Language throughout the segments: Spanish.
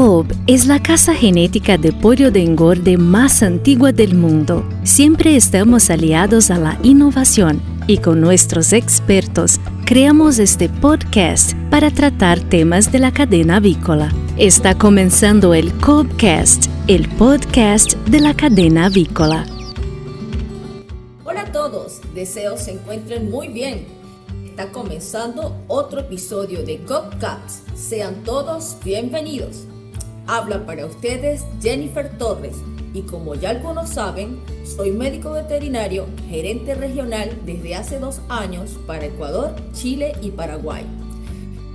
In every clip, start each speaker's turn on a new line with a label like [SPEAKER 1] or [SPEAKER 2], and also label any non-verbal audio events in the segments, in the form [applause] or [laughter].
[SPEAKER 1] Cobb es la casa genética de pollo de engorde más antigua del mundo. Siempre estamos aliados a la innovación y con nuestros expertos creamos este podcast para tratar temas de la cadena avícola. Está comenzando el Cobbcast, el podcast de la cadena avícola.
[SPEAKER 2] Hola a todos, deseo se encuentren muy bien. Está comenzando otro episodio de Cobbcast. Sean todos bienvenidos. Habla para ustedes Jennifer Torres y como ya algunos saben, soy médico veterinario, gerente regional desde hace dos años para Ecuador, Chile y Paraguay.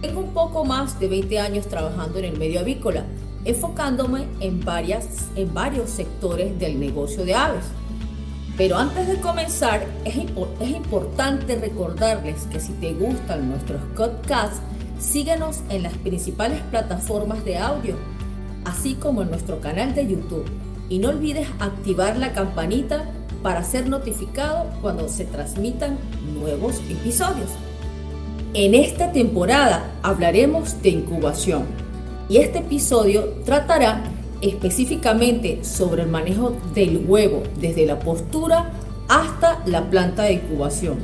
[SPEAKER 2] Tengo un poco más de 20 años trabajando en el medio avícola, enfocándome en, varias, en varios sectores del negocio de aves. Pero antes de comenzar, es, es importante recordarles que si te gustan nuestros podcasts, síguenos en las principales plataformas de audio así como en nuestro canal de YouTube. Y no olvides activar la campanita para ser notificado cuando se transmitan nuevos episodios. En esta temporada hablaremos de incubación y este episodio tratará específicamente sobre el manejo del huevo desde la postura hasta la planta de incubación.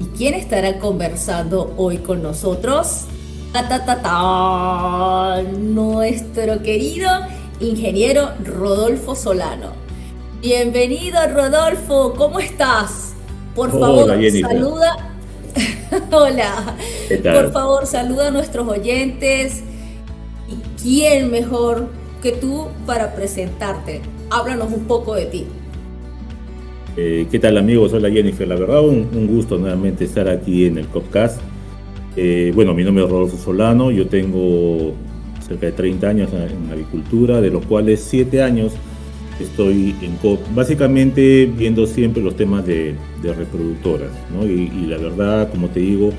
[SPEAKER 2] ¿Y quién estará conversando hoy con nosotros? Ta, nuestro querido ingeniero Rodolfo Solano. Bienvenido Rodolfo, ¿cómo estás? Por favor, saluda. [laughs] Hola. Por favor, saluda a nuestros oyentes. ¿Y quién mejor que tú para presentarte? Háblanos un poco de ti.
[SPEAKER 3] Eh, ¿Qué tal amigos? Hola Jennifer, la verdad un, un gusto nuevamente estar aquí en el podcast eh, bueno, mi nombre es Rodolfo Solano, yo tengo cerca de 30 años en agricultura, de los cuales 7 años estoy en COP, básicamente viendo siempre los temas de, reproductoras, ¿no? y, la verdad, como te digo,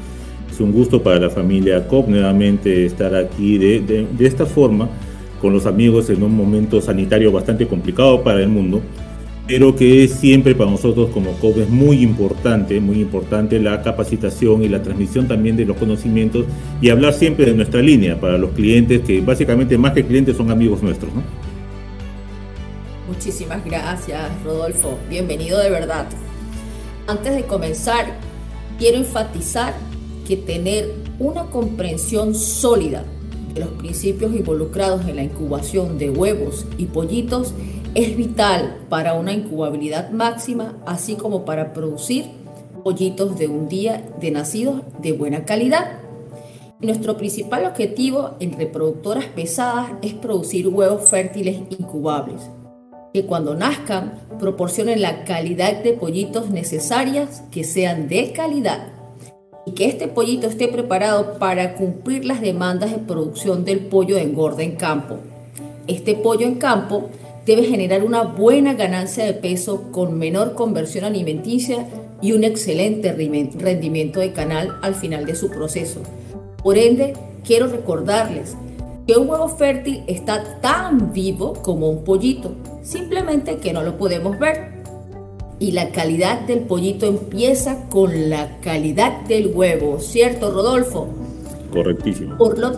[SPEAKER 3] es un gusto para la familia COP nuevamente estar aquí de, de esta forma con los amigos en un momento sanitario bastante complicado para el mundo pero que siempre para nosotros como COP es muy importante, muy importante la capacitación y la transmisión también de los conocimientos y hablar siempre de nuestra línea para los clientes, que básicamente más que clientes son amigos nuestros. ¿no?
[SPEAKER 2] Muchísimas gracias, Rodolfo. Bienvenido de verdad. Antes de comenzar, quiero enfatizar que tener una comprensión sólida de los principios involucrados en la incubación de huevos y pollitos es vital para una incubabilidad máxima, así como para producir pollitos de un día de nacidos de buena calidad. Nuestro principal objetivo en reproductoras pesadas es producir huevos fértiles incubables, que cuando nazcan proporcionen la calidad de pollitos necesarias que sean de calidad y que este pollito esté preparado para cumplir las demandas de producción del pollo de engorda en campo. Este pollo en campo debe generar una buena ganancia de peso con menor conversión alimenticia y un excelente rendimiento de canal al final de su proceso. Por ende, quiero recordarles que un huevo fértil está tan vivo como un pollito, simplemente que no lo podemos ver. Y la calidad del pollito empieza con la calidad del huevo, ¿cierto, Rodolfo?
[SPEAKER 3] Correctísimo.
[SPEAKER 2] Por lo,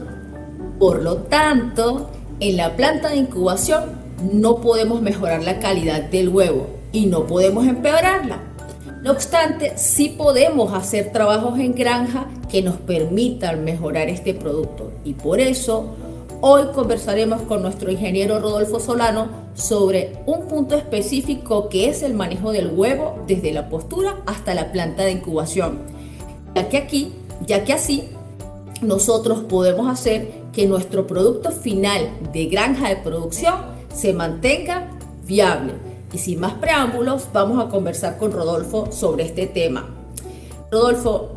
[SPEAKER 2] por lo tanto, en la planta de incubación no podemos mejorar la calidad del huevo y no podemos empeorarla. No obstante, sí podemos hacer trabajos en granja que nos permitan mejorar este producto y por eso hoy conversaremos con nuestro ingeniero Rodolfo Solano sobre un punto específico que es el manejo del huevo desde la postura hasta la planta de incubación. Ya que aquí, ya que así nosotros podemos hacer que nuestro producto final de granja de producción se mantenga viable. Y sin más preámbulos, vamos a conversar con Rodolfo sobre este tema. Rodolfo,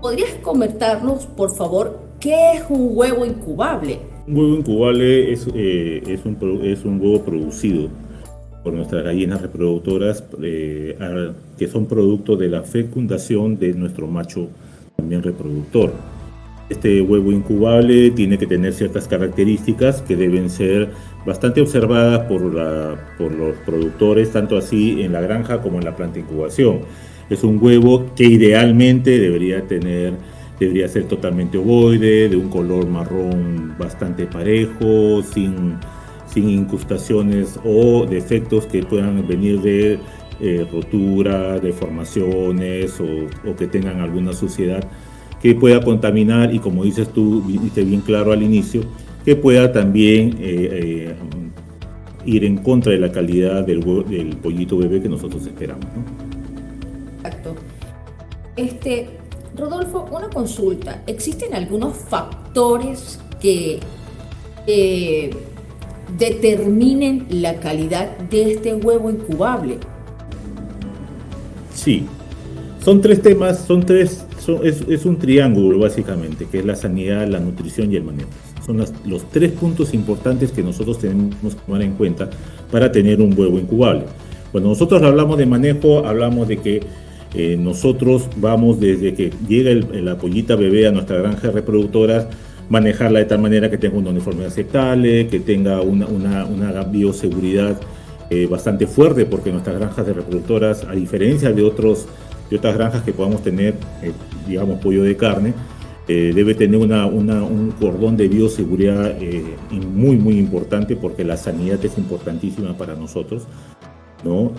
[SPEAKER 2] ¿podrías comentarnos, por favor, qué es un huevo incubable?
[SPEAKER 3] Un huevo incubable es, eh, es, un, es un huevo producido por nuestras gallinas reproductoras eh, que son producto de la fecundación de nuestro macho también reproductor. Este huevo incubable tiene que tener ciertas características que deben ser bastante observadas por, por los productores, tanto así en la granja como en la planta de incubación. Es un huevo que idealmente debería tener debería ser totalmente ovoide, de un color marrón bastante parejo, sin, sin incrustaciones o defectos que puedan venir de eh, rotura, deformaciones o, que tengan alguna suciedad que pueda contaminar y como dices tú, viste bien claro al inicio, que pueda también eh, eh, ir en contra de la calidad del, del pollito bebé que nosotros esperamos.
[SPEAKER 2] Exacto. Este, Rodolfo, una consulta. ¿Existen algunos factores que determinen la calidad de este huevo incubable?
[SPEAKER 3] Sí. Son tres temas, son tres, es, un triángulo básicamente, que es la sanidad, la nutrición y el manejo. Son los tres puntos importantes que nosotros tenemos que tomar en cuenta para tener un huevo incubable. Cuando nosotros hablamos de manejo, hablamos de que eh, nosotros vamos desde que llega la pollita bebé a nuestra granja reproductora, manejarla de tal manera que tenga una uniformidad aceptable, que tenga una, una, bioseguridad eh, bastante fuerte, porque nuestras granjas de reproductoras, a diferencia de, otros, de otras granjas que podamos tener, eh, digamos, pollo de carne, debe tener una, un cordón de bioseguridad muy, muy importante, porque la sanidad es importantísima para nosotros.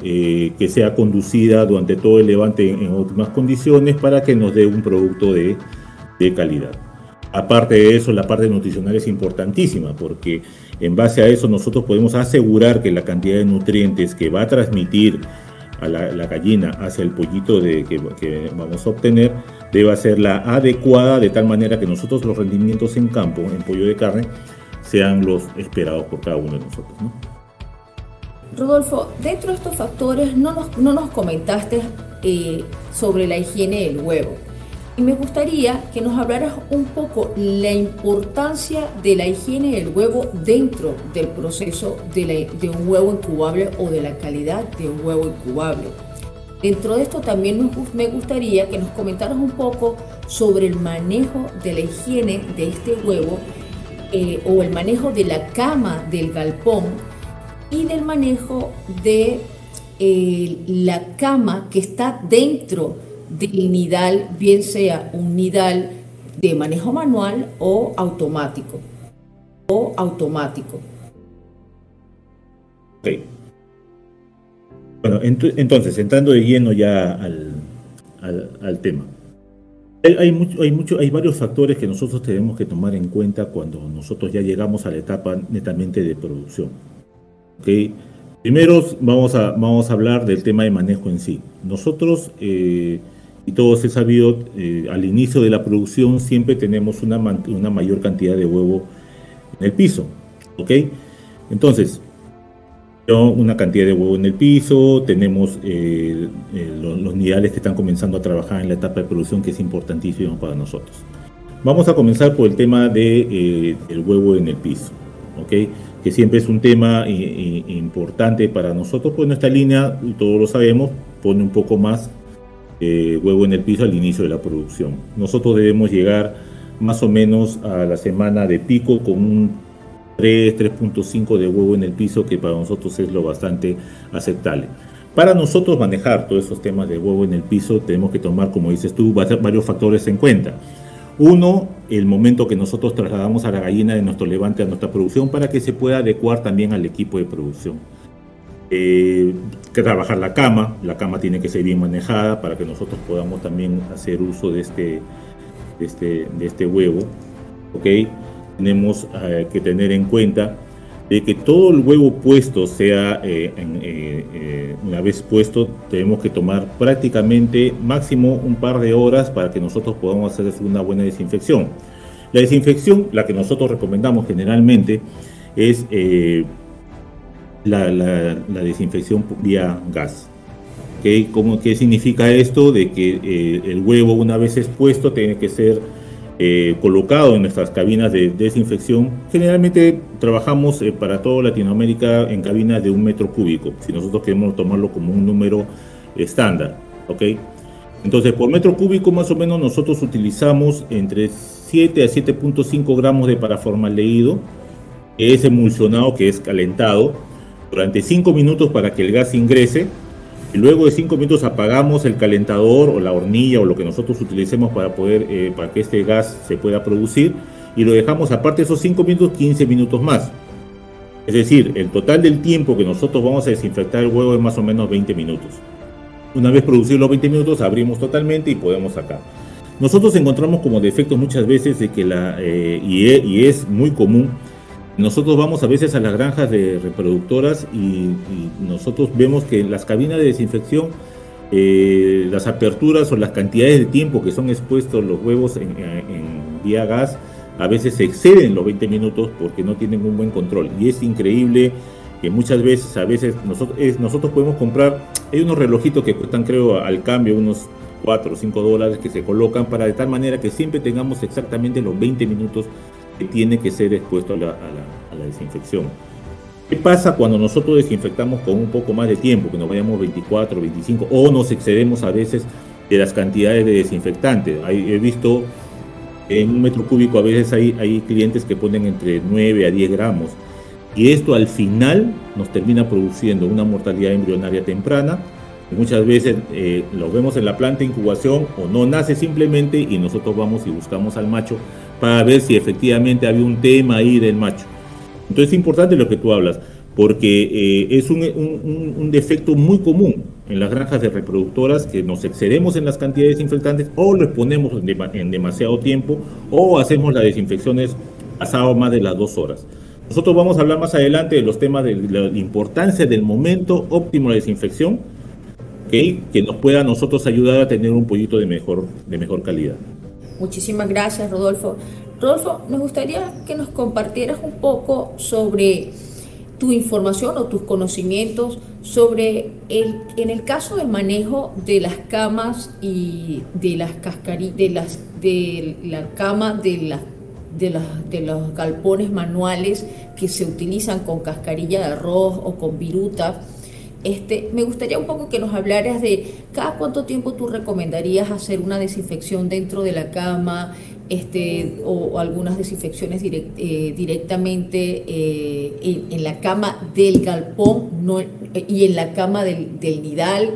[SPEAKER 3] Eh, que sea conducida durante todo el levante en, óptimas condiciones para que nos dé un producto de, calidad. Aparte de eso, la parte nutricional es importantísima porque en base a eso nosotros podemos asegurar que la cantidad de nutrientes que va a transmitir a la, gallina hacia el pollito de, que, vamos a obtener debe ser la adecuada de tal manera que nosotros los rendimientos en campo, en pollo de carne, sean los esperados por cada uno de nosotros.
[SPEAKER 2] Rodolfo, dentro de estos factores no nos, no nos comentaste eh, sobre la higiene del huevo. Me gustaría que nos hablaras un poco la importancia de la higiene del huevo dentro del proceso de, de un huevo incubable o de la calidad de un huevo incubable. Dentro de esto también me gustaría que nos comentaras un poco sobre el manejo de la higiene de este huevo eh, o el manejo de la cama del galpón y del manejo de eh, la cama que está dentro del nidal, bien sea un nidal de manejo manual o automático. O automático.
[SPEAKER 3] Ok. Bueno, entonces, entrando de lleno ya al, al, tema. Hay, mucho, hay, mucho, hay varios factores que nosotros tenemos que tomar en cuenta cuando nosotros ya llegamos a la etapa netamente de producción. Primero vamos a, vamos a hablar del tema de manejo en sí. Nosotros, eh, y todos he sabido, eh, al inicio de la producción siempre tenemos una, mayor cantidad de huevo en el piso. ¿Ok? Entonces, una cantidad de huevo en el piso, tenemos eh, los, nidales que están comenzando a trabajar en la etapa de producción que es importantísimo para nosotros. Vamos a comenzar por el tema del de, huevo en el piso. ¿ok? que siempre es un tema importante para nosotros, pues nuestra línea, todos lo sabemos, pone un poco más eh, huevo en el piso al inicio de la producción. Nosotros debemos llegar más o menos a la semana de pico con un 3, 3.5 de huevo en el piso, que para nosotros es lo bastante aceptable. Para nosotros manejar todos esos temas de huevo en el piso, tenemos que tomar, como dices tú, varios factores en cuenta. Uno, el momento que nosotros trasladamos a la gallina de nuestro levante a nuestra producción para que se pueda adecuar también al equipo de producción. Eh, que trabajar la cama, la cama tiene que ser bien manejada para que nosotros podamos también hacer uso de este, este, de este huevo. ¿okay? Tenemos eh, que tener en cuenta de que todo el huevo puesto sea, eh, una vez puesto, tenemos que tomar prácticamente máximo un par de horas para que nosotros podamos hacer una buena desinfección. La desinfección, la que nosotros recomendamos generalmente, es la, desinfección vía gas. ¿Qué, cómo, ¿Qué significa esto? De que el huevo una vez expuesto tiene que ser eh, colocado en nuestras cabinas de desinfección. Generalmente trabajamos eh, para toda Latinoamérica en cabinas de un metro cúbico, si nosotros queremos tomarlo como un número estándar. ¿ok? Entonces, por metro cúbico más o menos nosotros utilizamos entre 7 a 7.5 gramos de paraformaldehído, que es emulsionado, que es calentado, durante 5 minutos para que el gas ingrese Y luego de cinco minutos apagamos el calentador o la hornilla o lo que nosotros utilicemos para poder eh, para que este gas se pueda producir y lo dejamos aparte esos cinco minutos 15 minutos más. Es decir, el total del tiempo que nosotros vamos a desinfectar el huevo es más o menos 20 minutos. Una vez producidos los 20 minutos, abrimos totalmente y podemos sacar. Nosotros encontramos como defecto muchas veces de que la, eh, y, es muy común, nosotros vamos a veces a las granjas de reproductoras y, nosotros vemos que las cabinas de desinfección, eh, las aperturas o las cantidades de tiempo que son expuestos los huevos en, en vía gas, a veces exceden los 20 minutos porque no tienen un buen control. Y es increíble que muchas veces, a veces nosotros, nosotros podemos comprar, hay unos relojitos que cuestan creo al cambio unos 4 o 5 dólares que se colocan para de tal manera que siempre tengamos exactamente los 20 minutos que tiene que ser expuesto a la, a la desinfección. ¿Qué pasa cuando nosotros desinfectamos con un poco más de tiempo, que nos vayamos 24, 25 o nos excedemos a veces de las cantidades de desinfectantes? He visto en un metro cúbico a veces hay, clientes que ponen entre 9 a 10 gramos. Y esto al final nos termina produciendo una mortalidad embrionaria temprana. muchas veces eh, lo vemos en la planta de incubación o no nace simplemente y nosotros vamos y buscamos al macho para ver si efectivamente había un tema ahí del macho. Entonces es importante lo que tú hablas, porque eh, es un, un, un defecto muy común en las granjas de reproductoras que nos excedemos en las cantidades infectantes o lo exponemos en, demasiado tiempo o hacemos las desinfecciones pasado más de las dos horas. Nosotros vamos a hablar más adelante de los temas de la importancia del momento óptimo de desinfección, ¿okay? que nos pueda a nosotros ayudar a tener un pollito de mejor, de mejor calidad.
[SPEAKER 2] Muchísimas gracias, Rodolfo. Rodolfo, nos gustaría que nos compartieras un poco sobre tu información o tus conocimientos sobre el, en el caso del manejo de las camas y de las cascarillas, de las de la cama de las de, de los galpones manuales que se utilizan con cascarilla de arroz o con viruta. Este, me gustaría un poco que nos hablaras de cada cuánto tiempo tú recomendarías hacer una desinfección dentro de la cama, este, o, algunas desinfecciones eh, directamente eh, en, la cama del galpón y en la cama del, nidal.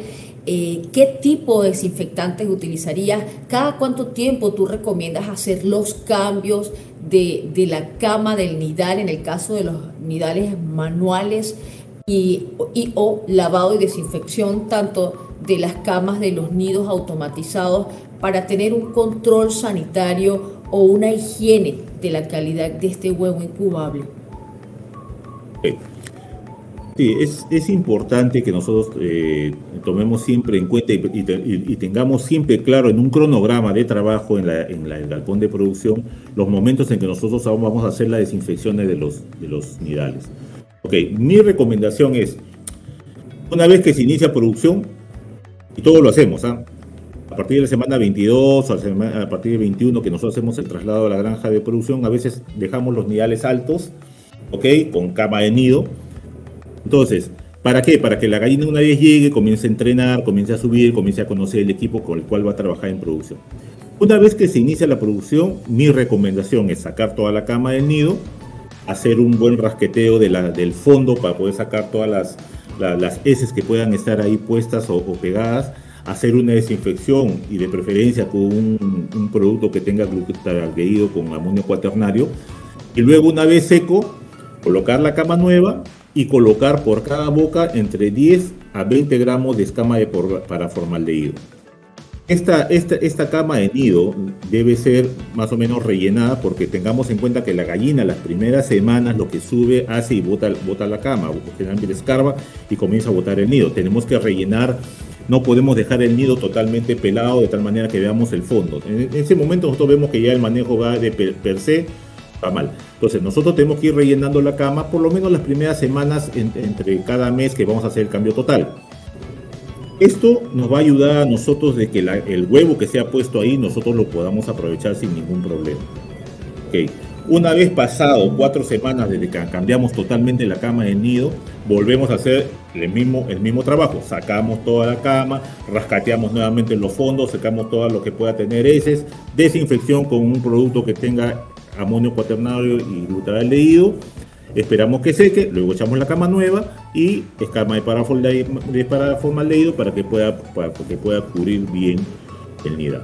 [SPEAKER 2] Eh, ¿Qué tipo de desinfectantes utilizarías? ¿Cada cuánto tiempo tú recomiendas hacer los cambios de, la cama del nidal en el caso de los nidales manuales y, y o lavado y desinfección tanto de las camas de los nidos automatizados para tener un control sanitario o una higiene de la calidad de este huevo incubable.
[SPEAKER 3] Sí, es, importante que nosotros eh, tomemos siempre en cuenta y, tengamos siempre claro en un cronograma de trabajo en, la, en el galpón de producción los momentos en que nosotros vamos a hacer las desinfecciones de los, de los nidales. Ok, mi recomendación es, una vez que se inicia producción, y todo lo hacemos, ¿ah? a partir de la semana 22 o a partir de 21 que nosotros hacemos el traslado a la granja de producción, a veces dejamos los nidales altos, ¿ok? Con cama de nido. Entonces, ¿para qué? Para que la gallina una vez llegue, comience a entrenar, comience a subir, comience a conocer el equipo con el cual va a trabajar en producción. Una vez que se inicia la producción, mi recomendación es sacar toda la cama del nido, hacer un buen rasqueteo de la, del fondo para poder sacar todas las, las heces que puedan estar ahí puestas o, pegadas, hacer una desinfección y de preferencia con un, producto que tenga glutaraldehído con amonio cuaternario. Y luego una vez seco, colocar la cama nueva y colocar por cada boca entre 10 a 20 gramos de escama de por, para formaldehído. Esta, esta, esta cama de nido debe ser más o menos rellenada porque tengamos en cuenta que la gallina las primeras semanas lo que sube hace y bota, bota la cama, generalmente escarba y comienza a botar el nido. Tenemos que rellenar no podemos dejar el nido totalmente pelado de tal manera que veamos el fondo. En ese momento nosotros vemos que ya el manejo va de per, se, va mal. Entonces nosotros tenemos que ir rellenando la cama por lo menos las primeras semanas entre cada mes que vamos a hacer el cambio total. Esto nos va a ayudar a nosotros de que el huevo que se ha puesto ahí nosotros lo podamos aprovechar sin ningún problema. Okay. Una vez pasado cuatro semanas desde que cambiamos totalmente la cama del nido, volvemos a hacer el mismo, el mismo trabajo. Sacamos toda la cama, rascateamos nuevamente los fondos, sacamos todo lo que pueda tener heces, desinfección con un producto que tenga amonio cuaternario y glutadaldehído. Esperamos que seque, luego echamos la cama nueva y escama de paraformaldehído para que pueda, para que pueda cubrir bien el nidal.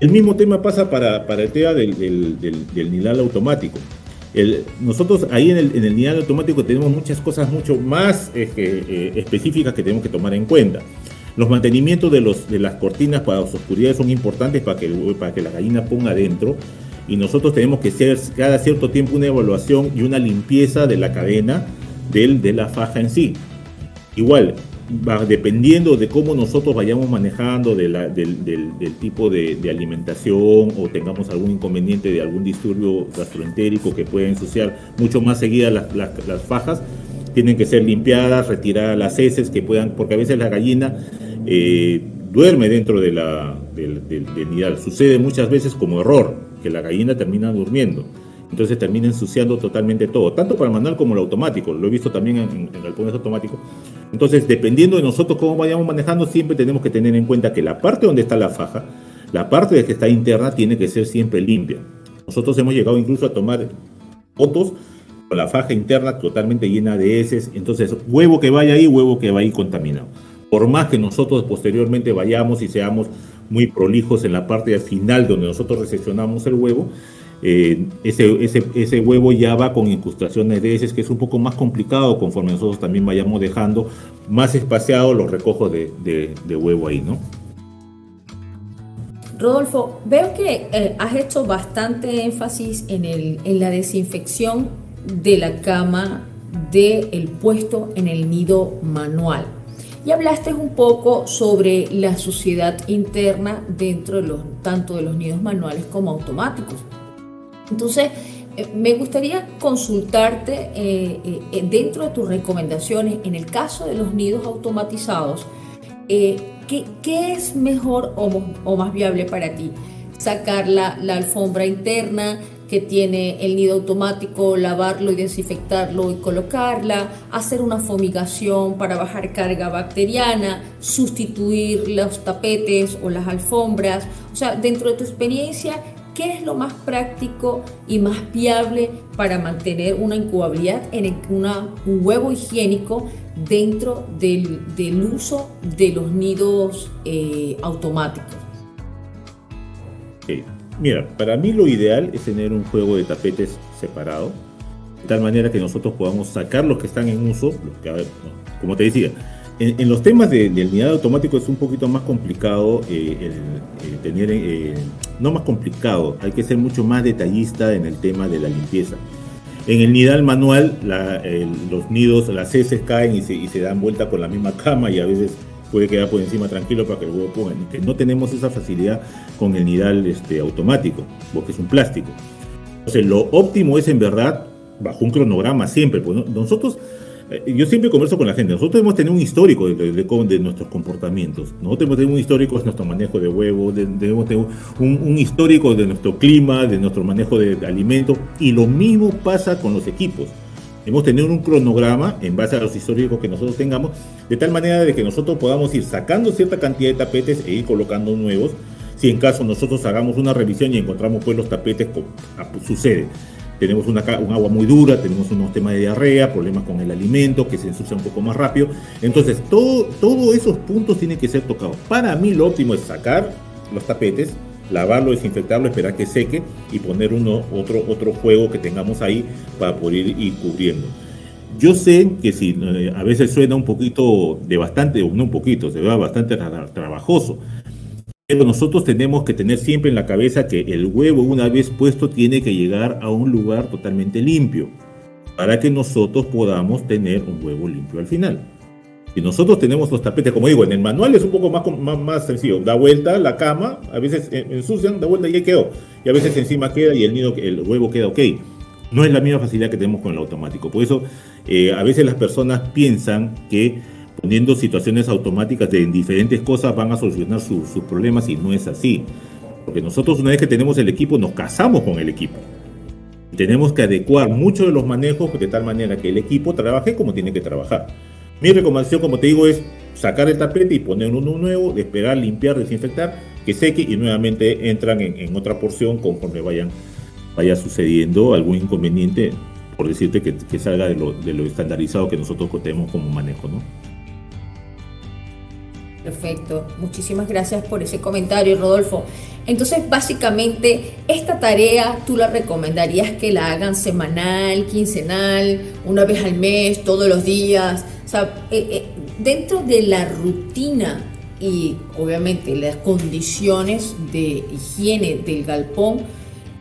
[SPEAKER 3] El mismo tema pasa para, para el tema del, del, nidal automático. nosotros ahí en el, en el nidal automático tenemos muchas cosas mucho más eh, específicas que tenemos que tomar en cuenta. Los mantenimientos de, los, de las cortinas para las oscuridades son importantes para que, para que la gallina ponga dentro y nosotros tenemos que hacer cada cierto tiempo una evaluación y una limpieza de la cadena del, de la faja en sí. Igual, dependiendo de cómo nosotros vayamos manejando del, tipo de, alimentación o tengamos algún inconveniente de algún disturbio gastroentérico que pueda ensuciar mucho más seguida las, las fajas, tienen que ser limpiadas, retiradas las heces que puedan, porque a veces la gallina eh, duerme dentro de la, del, nidal. Sucede muchas veces como error, que la gallina termina durmiendo. Entonces termina ensuciando totalmente todo, tanto para el manual como el automático. Lo he visto también en, en galpones automáticos. Entonces, dependiendo de nosotros cómo vayamos manejando, siempre tenemos que tener en cuenta que la parte donde está la faja, la parte de que está interna, tiene que ser siempre limpia. Nosotros hemos llegado incluso a tomar fotos la faja interna totalmente llena de heces. Entonces, huevo que vaya ahí, huevo que va ahí contaminado. Por más que nosotros posteriormente vayamos y seamos muy prolijos en la parte final donde nosotros recepcionamos el huevo, eh, ese, ese, ese, huevo ya va con incrustaciones de heces, que es un poco más complicado conforme nosotros también vayamos dejando más espaciados los recojos de, de, huevo ahí, ¿no?
[SPEAKER 2] Rodolfo, veo que eh, has hecho bastante énfasis en, el, en la desinfección de la cama del puesto en el nido manual. Y hablaste un poco sobre la suciedad interna dentro de los, tanto de los nidos manuales como automáticos. Entonces, eh, me gustaría consultarte eh, eh, dentro de tus recomendaciones, en el caso de los nidos automatizados, ¿qué, es mejor o, más viable para ti? ¿Sacar la, la alfombra interna? Que tiene el nido automático, lavarlo y desinfectarlo y colocarla, hacer una fumigación para bajar carga bacteriana, sustituir los tapetes o las alfombras. O sea, dentro de tu experiencia, ¿qué es lo más práctico y más viable para mantener una incubabilidad en una, un huevo higiénico dentro del, uso de los nidos eh, automáticos?
[SPEAKER 3] Mira, para mí lo ideal es tener un juego de tapetes separado, de tal manera que nosotros podamos sacar los que están en uso, como te decía, en, los temas del nidado automático es un poquito más complicado eh, tener, eh, no más complicado, hay que ser mucho más detallista en el tema de la limpieza. En el nidal manual, los nidos, las heces caen y se, y se dan vuelta con la misma cama y a veces puede quedar por encima tranquilo para que el huevo ponga. Que no tenemos esa facilidad con el nidal este, automático, porque es un plástico. Entonces, lo óptimo es en verdad, bajo un cronograma siempre. Pues, nosotros, eh, yo siempre converso con la gente, nosotros debemos tener un histórico de, de, nuestros comportamientos. Nosotros debemos tener un histórico de nuestro manejo de huevo, debemos tener un, un, histórico de nuestro clima, de nuestro manejo de alimentos. Y lo mismo pasa con los equipos. Debemos tener un cronograma en base a los históricos que nosotros tengamos, de tal manera de que nosotros podamos ir sacando cierta cantidad de tapetes e ir colocando nuevos. Si en caso nosotros hagamos una revisión y encontramos pues los tapetes, ah, pues, sucede. Tenemos una, un agua muy dura, tenemos unos temas de diarrea, problemas con el alimento, que se ensucia un poco más rápido. Entonces, todo, todos esos puntos tienen que ser tocados. Para mí lo óptimo es sacar los tapetes, lavarlo, desinfectarlo, esperar que seque y poner uno, otro, otro juego que tengamos ahí para poder ir cubriendo. Yo sé que si eh, a veces suena un poquito de bastante, no un poquito, se ve bastante trabajoso, pero nosotros tenemos que tener siempre en la cabeza que el huevo una vez puesto tiene que llegar a un lugar totalmente limpio para que nosotros podamos tener un huevo limpio al final. Si nosotros tenemos los tapetes, como digo, en el manual es un poco más, más, sencillo. Da vuelta la cama, a veces ensucian, da vuelta y ahí quedó. Y a veces encima queda y el huevo queda ok. No es la misma facilidad que tenemos con el automático. Por eso, eh, a veces las personas piensan que poniendo situaciones automáticas de diferentes cosas van a solucionar sus problemas y no es así. Porque nosotros una vez que tenemos el equipo, nos casamos con el equipo. Tenemos que adecuar mucho de los manejos de tal manera que el equipo trabaje como tiene que trabajar. Mi recomendación, como te digo, es sacar el tapete y poner uno nuevo, esperar, limpiar, desinfectar, que seque y nuevamente entran en, otra porción conforme vayan, vaya sucediendo algún inconveniente por decirte que, salga de lo, de lo, estandarizado que nosotros tenemos como manejo, ¿no?
[SPEAKER 2] Perfecto, muchísimas gracias por ese comentario, Rodolfo. Entonces, básicamente, esta tarea tú la recomendarías que la hagan semanal, quincenal, una vez al mes, todos los días. Sea, eh, eh, dentro de la rutina y obviamente las condiciones de higiene del galpón,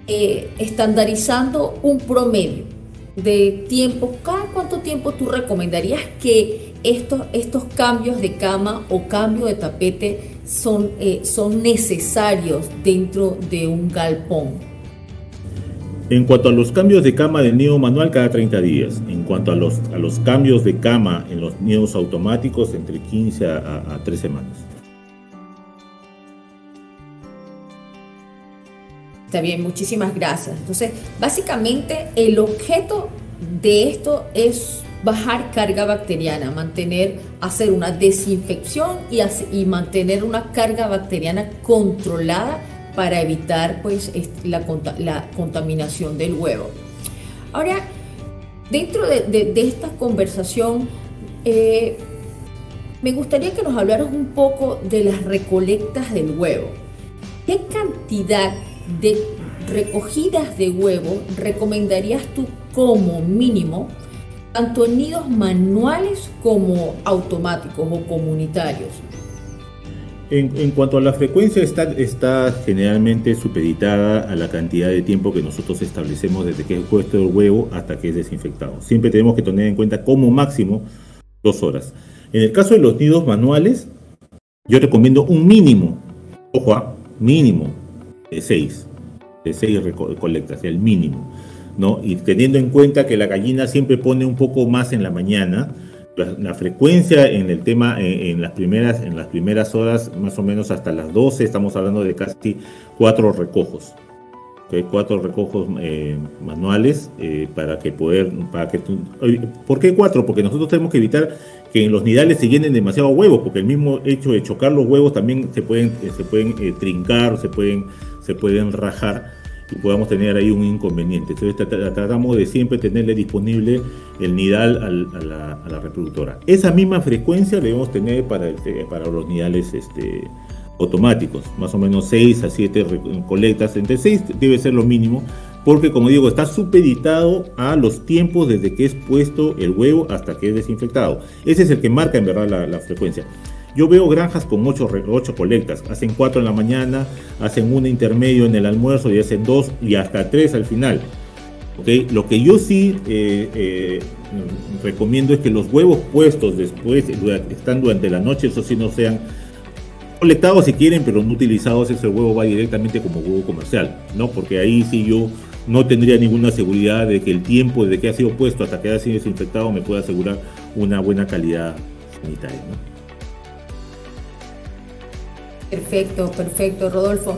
[SPEAKER 2] eh, estandarizando un promedio de tiempo. ¿Cada cuánto tiempo tú recomendarías que estos, estos cambios de cama o cambio de tapete son, son necesarios dentro de un galpón?
[SPEAKER 3] En cuanto a los cambios de cama del nido manual, cada 30 días. En cuanto a los, a los cambios de cama en los nidos automáticos, entre 15 a, a 3 semanas.
[SPEAKER 2] Está bien, muchísimas gracias. Entonces, básicamente el objeto de esto es bajar carga bacteriana, mantener, hacer una desinfección y, y mantener una carga bacteriana controlada para evitar pues la, la contaminación del huevo. Ahora, dentro de, esta conversación, eh, me gustaría que nos hablaras un poco de las recolectas del huevo. ¿Qué cantidad de recogidas de huevo recomendarías tú como mínimo, tanto en nidos manuales como automáticos o comunitarios?
[SPEAKER 3] En, cuanto a la frecuencia, está, generalmente supeditada a la cantidad de tiempo que nosotros establecemos desde que es puesto el huevo hasta que es desinfectado. Siempre tenemos que tener en cuenta como máximo dos horas. En el caso de los nidos manuales, yo recomiendo un mínimo, ojo, ¿ah? mínimo de 6, de 6 recolectas, el mínimo, ¿no? Y teniendo en cuenta que la gallina siempre pone un poco más en la mañana, la, frecuencia en el tema, en, las primeras, en las primeras horas, más o menos hasta las 12, estamos hablando de casi cuatro recojos. Cuatro recojos eh, manuales eh, para que poder, para que ¿por qué cuatro? Porque nosotros tenemos que evitar que en los nidales se llenen demasiado huevos, porque el mismo hecho de chocar los huevos también se pueden, eh, se pueden trincar, se pueden se pueden rajar y podamos tener ahí un inconveniente. Entonces tratamos de siempre tenerle disponible el nidal a, la, reproductora. Esa misma frecuencia debemos tener para, para los nidales este, automáticos, más o menos 6 a 7 colectas, entre 6 debe ser lo mínimo, porque como digo, está supeditado a los tiempos desde que es puesto el huevo hasta que es desinfectado. Ese es el que marca en verdad la frecuencia. Yo veo granjas con ocho, ocho colectas, hacen cuatro en la mañana, hacen una intermedio en el almuerzo y hacen dos y hasta tres al final. ¿Okay? Lo que yo sí eh, eh, recomiendo es que los huevos puestos después, están durante la noche, eso sí no sean colectados si quieren, pero no utilizados, ese huevo va directamente como huevo comercial, ¿no? Porque ahí sí yo no tendría ninguna seguridad de que el tiempo desde que ha sido puesto hasta que haya sido desinfectado me pueda asegurar una buena calidad sanitaria, ¿no?
[SPEAKER 2] Perfecto, perfecto, Rodolfo.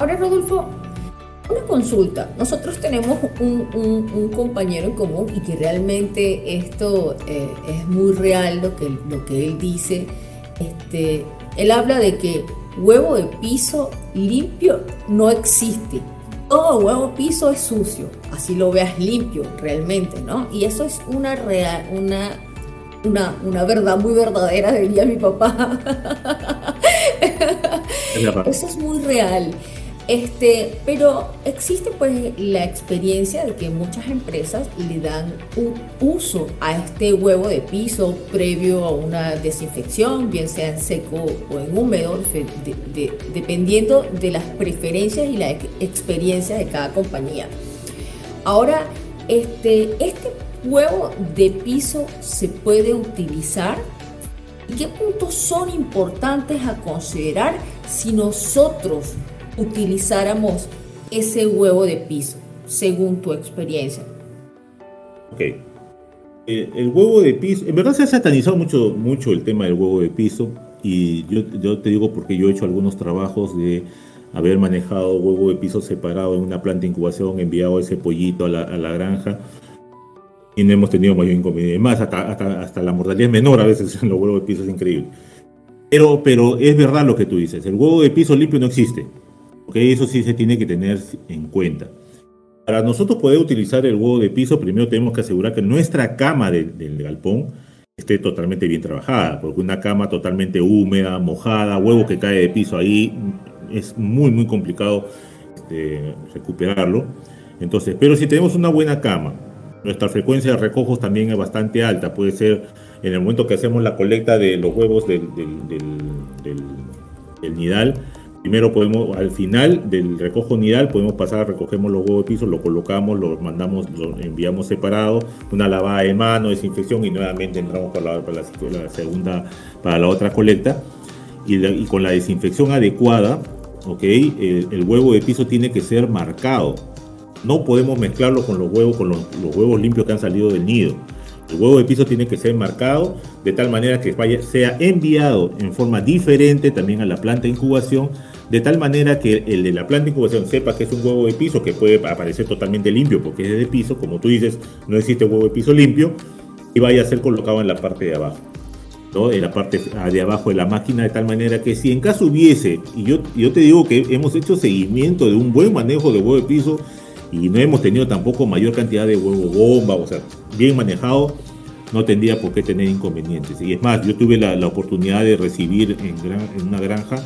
[SPEAKER 2] Ahora, Rodolfo, una consulta. Nosotros tenemos un, compañero en común y que realmente esto eh, es muy real lo que, lo que él dice. Este, él habla de que huevo de piso limpio no existe. Todo huevo piso es sucio, así lo veas limpio realmente, ¿no? Y eso es una, real, una, una, una verdad muy verdadera, diría mi papá. [laughs] Eso es muy real. Este, pero existe pues la experiencia de que muchas empresas le dan un uso a este huevo de piso previo a una desinfección, bien sea en seco o en húmedo, dependiendo de las preferencias y la experiencia de cada compañía. Ahora, este, este huevo de piso se puede utilizar qué puntos son importantes a considerar si nosotros utilizáramos ese huevo de piso, según tu experiencia?
[SPEAKER 3] Ok. Eh, el, huevo de piso, en verdad se ha satanizado mucho, mucho el tema del huevo de piso y yo, te digo porque yo he hecho algunos trabajos de haber manejado huevo de piso separado en una planta de incubación, enviado ese pollito a la, granja y no hemos tenido mayor inconveniente. Más, hasta, hasta, la mortalidad es menor a veces en los huevos de piso, es increíble. Pero, pero es verdad lo que tú dices, el huevo de piso limpio no existe. porque Eso sí se tiene que tener en cuenta. Para nosotros poder utilizar el huevo de piso, primero tenemos que asegurar que nuestra cama del galpón esté totalmente bien trabajada, porque una cama totalmente húmeda, mojada, huevo que cae de piso ahí, es muy, muy complicado este, recuperarlo. Entonces, pero si tenemos una buena cama, nuestra frecuencia de recojos también es bastante alta, puede ser en el momento que hacemos la colecta de los huevos del, nidal, Primero podemos, al final del recojo nidal, podemos pasar, recogemos los huevos de piso, lo colocamos, lo mandamos, lo enviamos separado, una lavada de mano, desinfección y nuevamente entramos para la, segunda, para la otra colecta. Y, con la desinfección adecuada, ¿ok? El, huevo de piso tiene que ser marcado. No podemos mezclarlo con los huevos, con los, huevos limpios que han salido del nido. El huevo de piso tiene que ser marcado de tal manera que vaya, sea enviado en forma diferente también a la planta de incubación de tal manera que el de la planta de incubación sepa que es un huevo de piso que puede aparecer totalmente limpio porque es de piso, como tú dices, no existe huevo de piso limpio, y vaya a ser colocado en la parte de abajo. ¿no? en la parte de abajo de la máquina, de tal manera que si en caso hubiese, y yo, yo te digo que hemos hecho seguimiento de un buen manejo de huevo de piso y no hemos tenido tampoco mayor cantidad de huevo bomba, o sea, bien manejado, no tendría por qué tener inconvenientes. Y es más, yo tuve la, oportunidad de recibir en, en una granja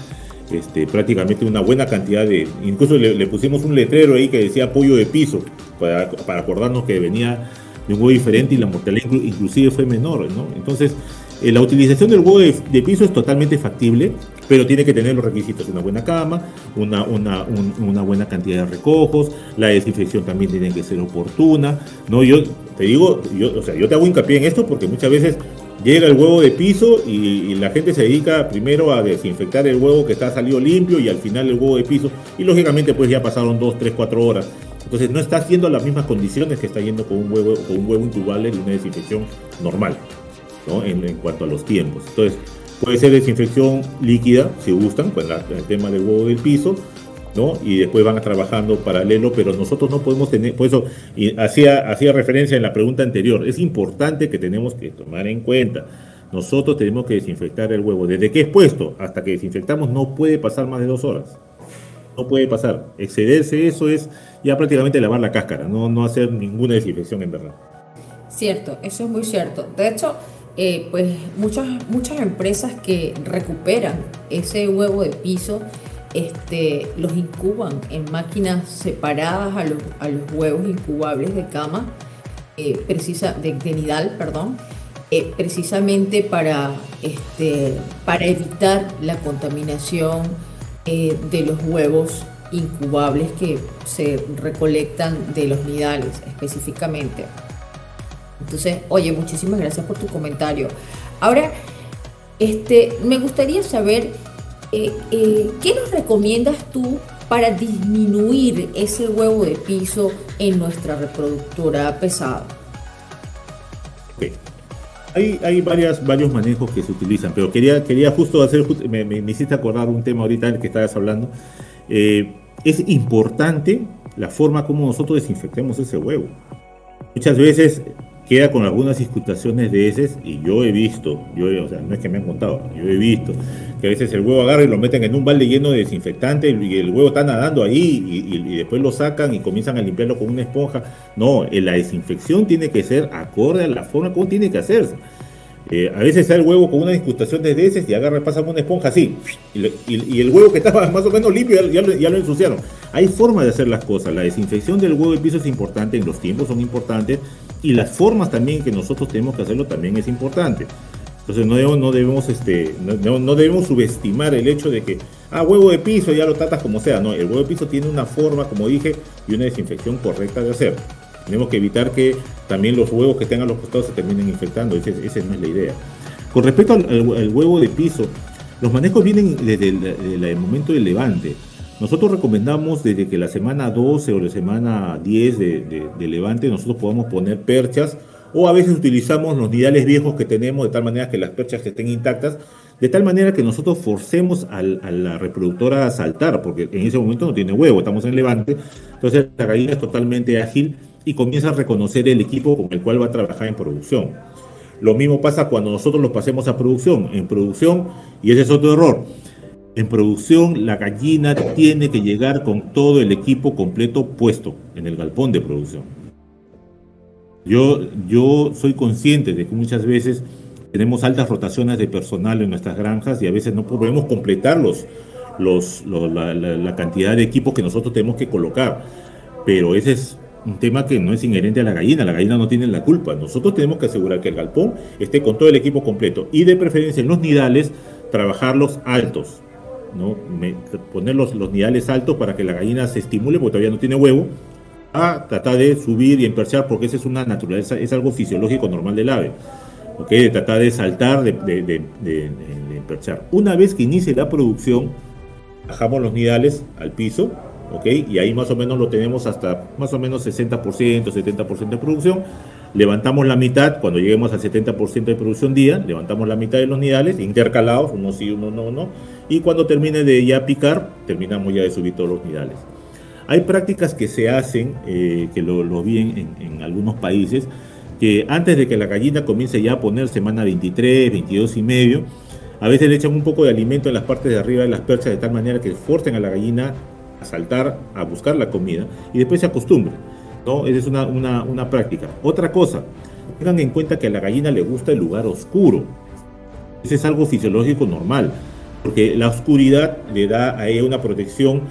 [SPEAKER 3] este, prácticamente una buena cantidad de... Incluso le, pusimos un letrero ahí que decía apoyo de piso, para, acordarnos que venía de un huevo diferente y la mortalidad inclusive fue menor. ¿no? Entonces, eh, la utilización del huevo de, piso es totalmente factible, pero tiene que tener los requisitos, una buena cama, una, buena cantidad de recojos, la desinfección también tiene que ser oportuna. ¿no? Yo te digo, yo, o sea, yo te hago hincapié en esto porque muchas veces llega el huevo de piso y, la gente se dedica primero a desinfectar el huevo que está salido limpio y al final el huevo de piso y lógicamente pues ya pasaron 2, 3, 4 horas. Entonces no está haciendo las mismas condiciones que está yendo con un huevo, con un huevo incubable de una desinfección normal, ¿no? En, cuanto a los tiempos. Entonces puede ser desinfección líquida, si gustan, pues el tema del huevo del piso, y después van trabajando paralelo, pero nosotros no podemos tener, por eso hacía referencia en la pregunta anterior, es importante que tenemos que tomar en cuenta, nosotros tenemos que desinfectar el huevo, desde que es puesto hasta que desinfectamos no puede pasar más de dos horas, no puede pasar, excederse eso es ya prácticamente lavar la cáscara, no, no hacer ninguna desinfección en verdad.
[SPEAKER 2] Cierto, eso es muy cierto. De hecho, eh, pues muchas, muchas empresas que recuperan ese huevo de piso, este, los incuban en máquinas separadas a los, a los huevos incubables de cama, eh, de, nidal, perdón, eh, precisamente para, este, para evitar la contaminación eh, de los huevos incubables que se recolectan de los nidales específicamente. Entonces, oye, muchísimas gracias por tu comentario. Ahora, este, me gustaría saber eh, eh, ¿qué nos recomiendas tú para disminuir ese huevo de piso en nuestra reproductora pesada?
[SPEAKER 3] Hay, hay varias, varios manejos que se utilizan, pero quería, quería justo hacer, me, hiciste acordar un tema ahorita del que estabas hablando. Eh, es importante la forma como nosotros desinfectemos ese huevo. Muchas veces queda con algunas discutaciones de heces y yo he visto, yo, o sea, no es que me han contado, yo he visto que a veces el huevo agarra y lo meten en un balde lleno de desinfectante y el huevo está nadando ahí y, después lo sacan y comienzan a limpiarlo con una esponja. No, la desinfección tiene que ser acorde a la forma como tiene que hacerse. Eh, a veces sale el huevo con una discutación de heces y agarra, pasa una esponja así, y, el huevo que estaba [laughs] más o menos limpio ya, lo, ensuciaron. Hay forma de hacer las cosas. La desinfección del huevo de piso es importante, en los tiempos son importantes, y las formas también que nosotros tenemos que hacerlo también es importante. Entonces no debemos, no debemos, este, no, debemos subestimar el hecho de que, ah, huevo de piso, ya lo tratas como sea. No, el huevo de piso tiene una forma, como dije, y una desinfección correcta de hacer. Tenemos que evitar que también los huevos que tengan los costados se terminen infectando. Esa, no es la idea. Con respecto al, huevo de piso, los manejos vienen desde el, momento del levante. Nosotros recomendamos desde que la semana 12 o la semana 10 de, levante nosotros podamos poner perchas o a veces utilizamos los nidales viejos que tenemos de tal manera que las perchas estén intactas, de tal manera que nosotros forcemos a la reproductora a saltar, porque en ese momento no tiene huevo, estamos en levante, entonces la gallina es totalmente ágil y comienza a reconocer el equipo con el cual va a trabajar en producción. Lo mismo pasa cuando nosotros los pasemos a producción. En producción, y ese es otro error, En producción, la gallina tiene que llegar con todo el equipo completo puesto en el galpón de producción. Yo, yo soy consciente de que muchas veces tenemos altas rotaciones de personal en nuestras granjas y a veces no podemos completar los, la, la, cantidad de equipos que nosotros tenemos que colocar. Pero ese es un tema que no es inherente a la gallina, la gallina no tiene la culpa. Nosotros tenemos que asegurar que el galpón esté con todo el equipo completo y de preferencia en los nidales trabajarlos altos, ¿no? poner los, nidales altos para que la gallina se estimule, porque todavía no tiene huevo, a tratar de subir y emperchar, porque esa es una naturaleza, es algo fisiológico normal del ave. De tratar de saltar, de, de, emperchar. Una vez que inicie la producción, bajamos los nidales al piso, ¿ok? Y ahí más o menos lo tenemos hasta más o menos 60%, 70% de producción levantamos la mitad, cuando lleguemos al 70% de producción día, levantamos la mitad de los nidales, intercalados, uno sí, uno no, no, y cuando termine de ya picar, terminamos ya de subir todos los nidales. Hay prácticas que se hacen, eh, que lo, vi en, algunos países, que antes de que la gallina comience ya a poner semana 23, 22 y medio, a veces le echan un poco de alimento en las partes de arriba de las perchas de tal manera que forcen a la gallina a saltar, a buscar la comida y después se acostumbra. Esa es una, una, práctica. Otra cosa, tengan en cuenta que a la gallina le gusta el lugar oscuro. Ese es algo fisiológico normal, porque la oscuridad le da a ella una protección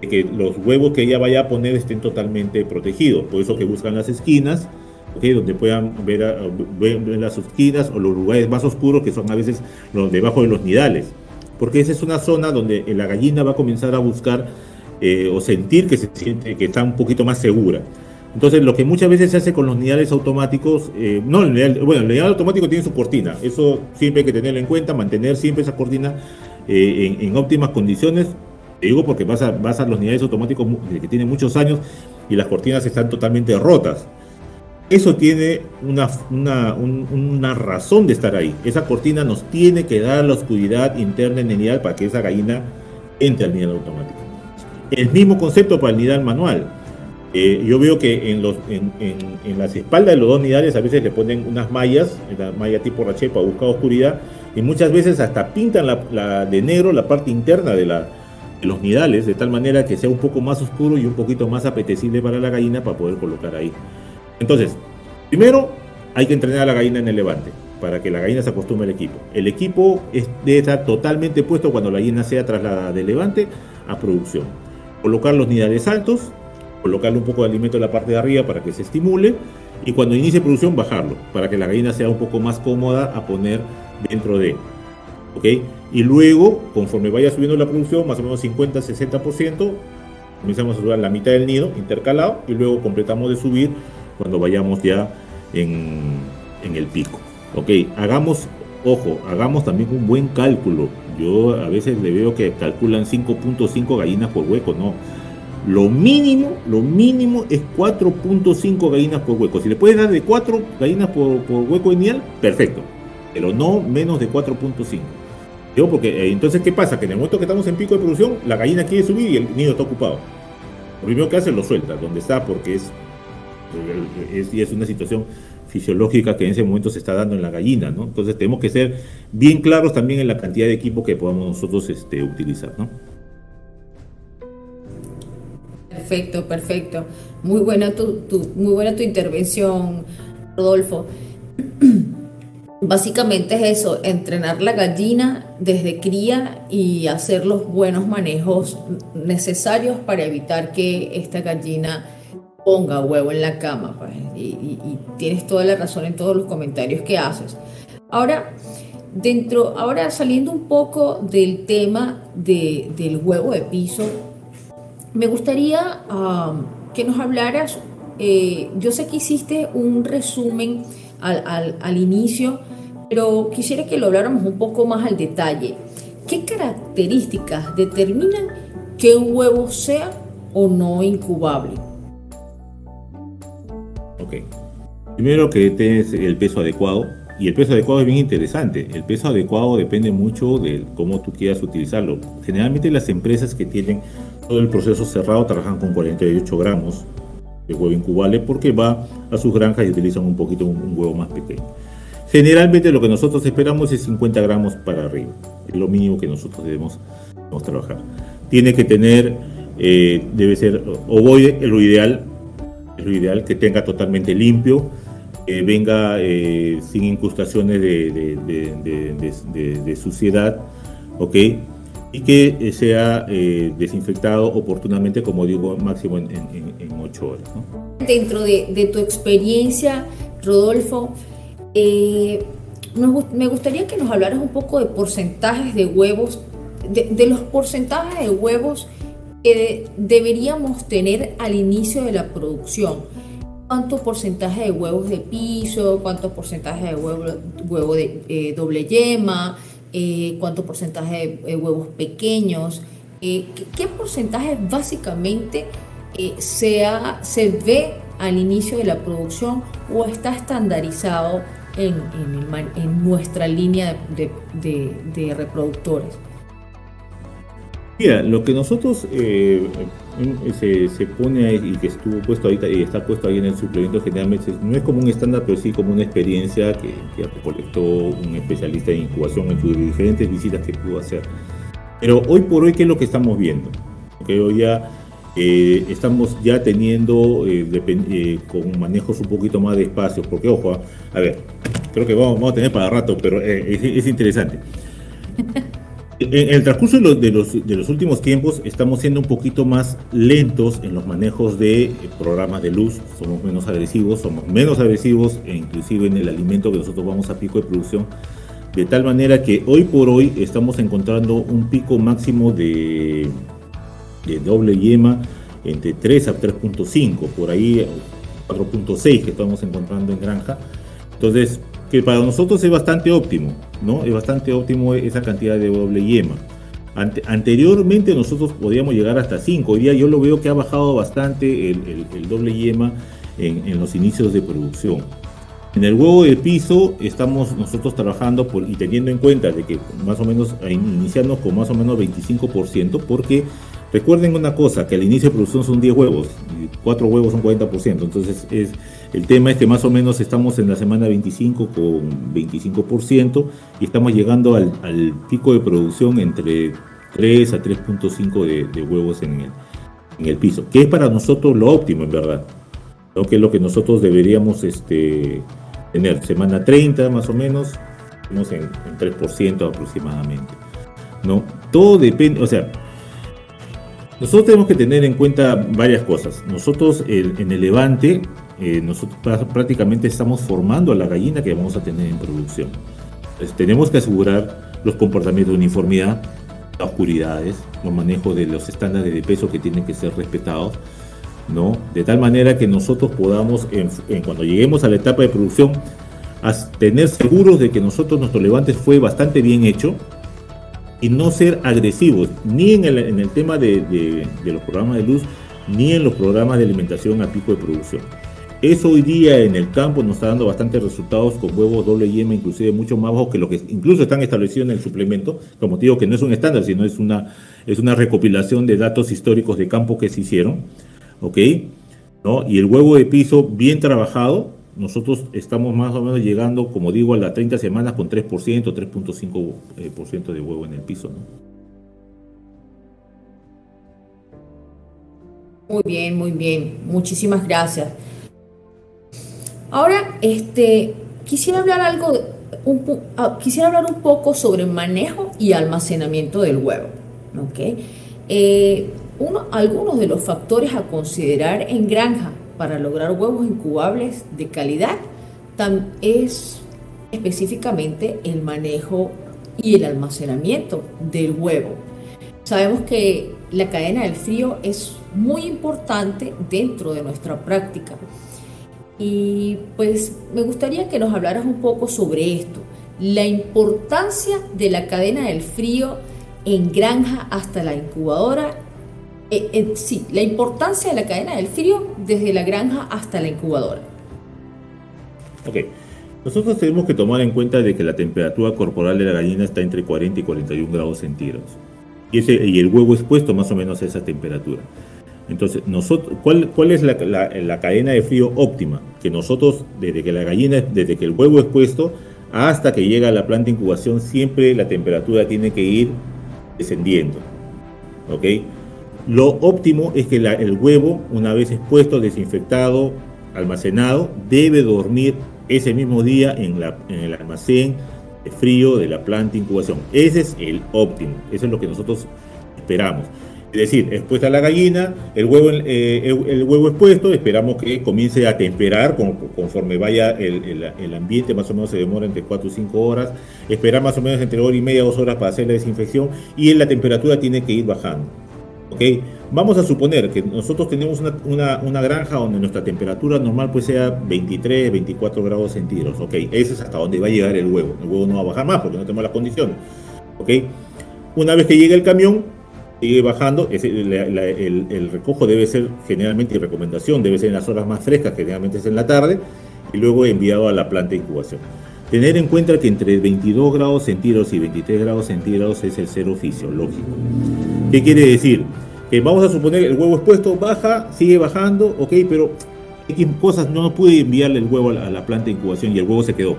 [SPEAKER 3] de que los huevos que ella vaya a poner estén totalmente protegidos. Por eso que buscan las esquinas, donde puedan ver, ver, las esquinas o los lugares más oscuros que son a veces los debajo de los nidales. Porque esa es una zona donde la gallina va a comenzar a buscar eh, o sentir que se siente que está un poquito más segura. Entonces, lo que muchas veces se hace con los nidales automáticos, eh, no, el bueno, el nidal automático tiene su cortina, eso siempre hay que tenerlo en cuenta, mantener siempre esa cortina eh, en, óptimas condiciones. Te digo porque vas a, los nidales automáticos que tienen muchos años y las cortinas están totalmente rotas. Eso tiene una, razón de estar ahí. Esa cortina nos tiene que dar la oscuridad interna en el nidal para que esa gallina entre al nidal automático. El mismo concepto para el nidal manual eh, yo veo que en, las espaldas de los dos nidales a veces le ponen unas mallas, la malla tipo rache para buscar oscuridad, y muchas veces hasta pintan de negro la parte interna de, de los nidales, de tal manera que sea un poco más oscuro y un poquito más apetecible para la gallina para poder colocar ahí. Entonces, primero hay que entrenar a la gallina en el levante para que la gallina se acostumbre al equipo. El equipo debe estar totalmente puesto cuando la gallina sea trasladada del levante a producción. Colocar los nidales altos, colocarle un poco de alimento en la parte de arriba para que se estimule y cuando inicie producción bajarlo para que la gallina sea un poco más cómoda a poner dentro de. ¿Ok? Y luego, conforme vaya subiendo la producción, más o menos 50-60%, comenzamos a subir la mitad del nido intercalado y luego completamos de subir cuando vayamos ya en, en el pico. ¿Ok? Hagamos, ojo, hagamos también un buen cálculo. Yo a veces le veo que calculan 5.5 gallinas por hueco, no lo mínimo, lo mínimo es 4.5 gallinas por hueco. Si le puedes dar de 4 gallinas por, hueco inicial, perfecto. Pero no menos de 4.5. Yo, porque eh, entonces, ¿qué pasa? Que en el momento que estamos en pico de producción, la gallina quiere subir y el nido está ocupado. Lo primero que hace lo suelta, donde está, porque es, es, es una situación fisiológica que en ese momento se está dando en la gallina, ¿no? Entonces tenemos que ser bien claros también en la cantidad de equipo que podamos nosotros este, utilizar, ¿no?
[SPEAKER 2] Perfecto, perfecto. Muy buena tu, muy buena tu intervención, Rodolfo. [clears throat] Básicamente es eso, entrenar la gallina desde cría y hacer los buenos manejos necesarios para evitar que esta gallina ponga huevo en la cama. Pues. Y, tienes toda la razón en todos los comentarios que haces. Ahora, dentro, ahora saliendo un poco del tema del huevo de piso, me gustaría que nos hablaras, eh, yo sé que hiciste un resumen al, inicio, pero quisiera que lo habláramos un poco más al detalle. ¿Qué características determinan que un huevo sea o no incubable?
[SPEAKER 3] Ok. Primero que tenés el peso adecuado. Y el peso adecuado es bien interesante. El peso adecuado depende mucho de cómo tú quieras utilizarlo. Generalmente las empresas que tienen todo el proceso cerrado trabajan con 48 gramos de huevo incubable porque va a sus granjas y utilizan un poquito un, huevo más pequeño. Generalmente lo que nosotros esperamos es 50 gramos para arriba, es lo mínimo que nosotros debemos trabajar. Tiene que tener, eh, debe ser ovoide, lo ideal, es lo ideal que tenga totalmente limpio, que venga eh, sin incrustaciones de, de, suciedad, ¿ok? Y que sea eh, desinfectado oportunamente, como digo, máximo en, ocho horas.
[SPEAKER 2] Dentro de, tu experiencia, Rodolfo, eh, me gustaría que nos hablaras un poco de porcentajes de huevos, de, los porcentajes de huevos que deberíamos tener al inicio de la producción. ¿Cuánto porcentaje de huevos de piso? ¿Cuánto porcentaje de huevo, huevo de eh, doble yema? Eh, ¿Cuánto porcentaje de huevos pequeños? ¿qué, porcentaje básicamente se ve al inicio de la producción o está estandarizado en, nuestra línea de, reproductores.
[SPEAKER 3] Mira, lo que nosotros eh, se, pone ahí y que estuvo puesto ahorita y está puesto ahí en el suplemento generalmente no es como un estándar, pero sí como una experiencia que, que recolectó un especialista en incubación en sus diferentes visitas que pudo hacer. Pero hoy por hoy, ¿qué es lo que estamos viendo? Que hoy ya eh, estamos ya teniendo eh, con manejos un poquito más de espacio, porque ojo, a ver, creo que vamos, a tener para rato, pero es, interesante. [laughs] En el transcurso de los, últimos tiempos estamos siendo un poquito más lentos en los manejos de programas de luz, somos menos agresivos, somos menos agresivos e inclusive en el alimento que nosotros vamos a pico de producción, de tal manera que hoy por hoy estamos encontrando un pico máximo de de doble yema entre 3 a 3.5, por ahí 4.6 que estamos encontrando en granja. Entonces, que para nosotros es bastante óptimo, ¿no? Es bastante óptimo esa cantidad de doble yema. anteriormente nosotros podíamos llegar hasta 5, hoy día yo lo veo que ha bajado bastante el, doble yema en, los inicios de producción. En el huevo de piso estamos nosotros trabajando por, y teniendo en cuenta de que más o menos iniciando con más o menos 25% porque Recuerden una cosa, que al inicio de producción son 10 huevos, y 4 huevos son 40%, entonces es, el tema es que más o menos estamos en la semana 25 con 25% y estamos llegando al, pico de producción entre 3 a 3.5 de, huevos en el, piso, que es para nosotros lo óptimo en verdad, lo que es lo que nosotros deberíamos este, tener, semana 30 más o menos, en, en 3% aproximadamente. ¿no? Todo depende, o sea, nosotros tenemos que tener en cuenta varias cosas. Nosotros en el Levante, eh, nosotros prácticamente estamos formando a la gallina que vamos a tener en producción. Tenemos que asegurar los comportamientos de uniformidad, las oscuridades, los manejos de los estándares de peso que tienen que ser respetados, ¿no? De tal manera que nosotros podamos, cuando lleguemos a la etapa de producción, tener seguros de que nosotros nuestro levante fue bastante bien hecho, y no ser agresivos, ni en el, en el tema de, los programas de luz, ni en los programas de alimentación a pico de producción. Eso hoy día en el campo nos está dando bastantes resultados con huevos doble yema, inclusive mucho más bajos que lo que incluso están establecidos en el suplemento. Como te digo, que no es un estándar, sino es una, es una recopilación de datos históricos de campo que se hicieron. ¿Ok? ¿No? Y el huevo de piso bien trabajado, nosotros estamos más o menos llegando, como digo, a las 30 semanas con 3%, 3.5% eh, de huevo en el piso.
[SPEAKER 2] Muy bien, muy bien. Muchísimas gracias. Ahora, este, quisiera hablar algo, un, ah, quisiera hablar un poco sobre manejo y almacenamiento del huevo. ¿okay? Eh, uno, algunos de los factores a considerar en granja para lograr huevos incubables de calidad es específicamente el manejo y el almacenamiento del huevo. Sabemos que la cadena del frío es muy importante dentro de nuestra práctica. Y pues me gustaría que nos hablaras un poco sobre esto, la importancia de la cadena del frío en granja hasta la incubadora eh, eh, sí, la importancia de la cadena del frío desde la granja hasta la incubadora.
[SPEAKER 3] Ok, nosotros tenemos que tomar en cuenta de que la temperatura corporal de la gallina está entre 40 y 41 grados centígrados. Y, ese, y el huevo es puesto más o menos a esa temperatura. Entonces, nosotros, ¿cuál, cuál es la, la, cadena de frío óptima? Que nosotros, desde que la gallina, desde que el huevo es puesto hasta que llega a la planta de incubación, siempre la temperatura tiene que ir descendiendo. ¿ok? Lo óptimo es que el huevo, una vez expuesto, desinfectado, almacenado, debe dormir ese mismo día en, el almacén de frío de la planta incubación. Ese es el óptimo, eso es lo que nosotros esperamos. Es decir, expuesta la gallina, el huevo, eh, el, huevo expuesto, esperamos que comience a temperar conforme vaya el, ambiente, más o menos se demora entre 4 y 5 horas, esperar más o menos entre hora y media, dos horas para hacer la desinfección y la temperatura tiene que ir bajando. Vamos a suponer que nosotros tenemos una, granja donde nuestra temperatura normal pues sea 23, 24 grados centígrados, ¿ok? Ese es hasta donde va a llegar el huevo. El huevo no va a bajar más porque no tenemos las condiciones, ¿ok? Una vez que llegue el camión, sigue bajando, el, recojo debe ser generalmente, recomendación, debe ser en las horas más frescas, generalmente es en la tarde, y luego enviado a la planta de incubación. Tener en cuenta que entre 22 grados centígrados y 23 grados centígrados es el cero fisiológico. ¿Qué quiere decir? Que vamos a suponer el huevo expuesto baja, sigue bajando, ok, pero X cosas no pude enviarle el huevo a la planta de incubación y el huevo se quedó.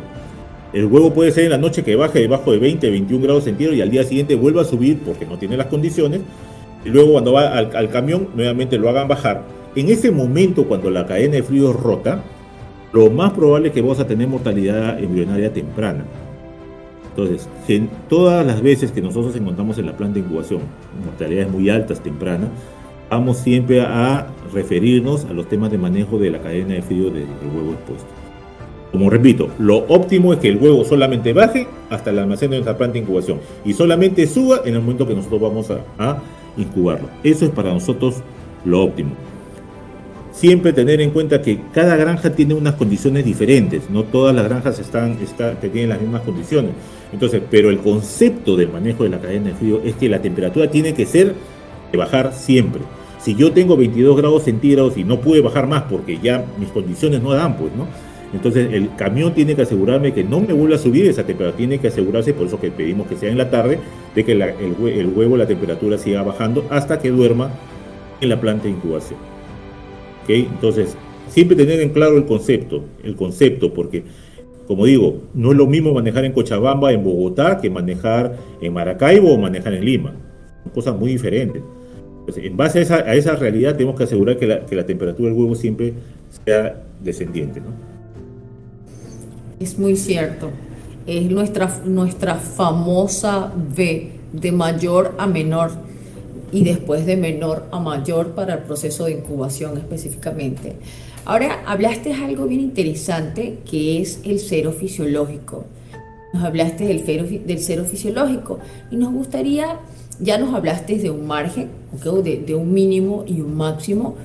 [SPEAKER 3] El huevo puede ser en la noche que baje debajo de 20, 21 grados centígrados y al día siguiente vuelva a subir porque no tiene las condiciones. Y luego cuando va al, camión, nuevamente lo hagan bajar. En ese momento, cuando la cadena de frío es rota, lo más probable es que vos a tener mortalidad embrionaria temprana. Entonces, todas las veces que nosotros encontramos en la planta de incubación mortalidades muy altas tempranas, vamos siempre a referirnos a los temas de manejo de la cadena de frío del huevo expuesto. Como repito, lo óptimo es que el huevo solamente baje hasta el almacén de nuestra planta de incubación y solamente suba en el momento que nosotros vamos a, incubarlo. Eso es para nosotros lo óptimo. Siempre tener en cuenta que cada granja tiene unas condiciones diferentes, no todas las granjas están, tienen las mismas condiciones. Entonces, pero el concepto del manejo de la cadena de frío es que la temperatura tiene que ser de bajar siempre. Si yo tengo 22 grados centígrados y no pude bajar más porque ya mis condiciones no dan, pues, ¿no? Entonces el camión tiene que asegurarme que no me vuelva a subir esa temperatura, tiene que asegurarse, por eso que pedimos que sea en la tarde, de que el, huevo, la temperatura siga bajando hasta que duerma en la planta de incubación. Entonces, siempre tener en claro el concepto, el concepto, porque como digo, no es lo mismo manejar en Cochabamba, en Bogotá, que manejar en Maracaibo o manejar en Lima. Son cosas muy diferentes. en base a esa, realidad tenemos que asegurar que la, que la temperatura del huevo siempre sea descendiente. ¿no?
[SPEAKER 2] Es muy cierto. Es nuestra, nuestra famosa V de mayor a menor y después de menor a mayor para el proceso de incubación específicamente. Ahora hablaste de algo bien interesante que es el cero fisiológico. Nos hablaste del cero, fisiológico y nos gustaría, ya nos hablaste de un margen, de, de un mínimo y un máximo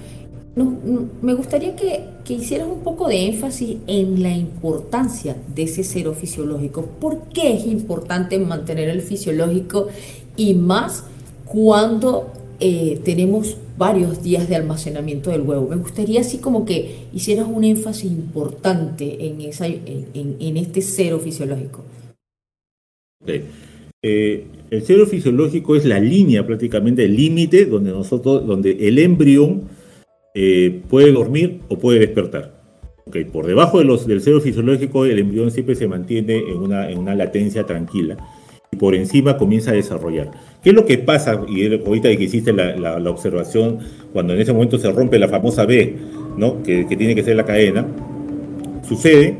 [SPEAKER 2] me gustaría que, que, hicieras un poco de énfasis en la importancia de ese cero fisiológico. ¿Por qué es importante mantener el fisiológico y más cuando eh, tenemos varios días de almacenamiento del huevo? Me gustaría así como que hicieras un énfasis importante en, esa, en, este cero fisiológico.
[SPEAKER 3] Eh, el cero fisiológico es la línea prácticamente, el límite donde nosotros, donde el embrión eh, puede dormir o puede despertar. Okay, por debajo de los, del cero fisiológico, el embrión siempre se mantiene en una, en una latencia tranquila por encima comienza a desarrollar. ¿Qué es lo que pasa? Y ahorita que hiciste la, la, observación, cuando en ese momento se rompe la famosa B, ¿no? que, que tiene que ser la cadena, sucede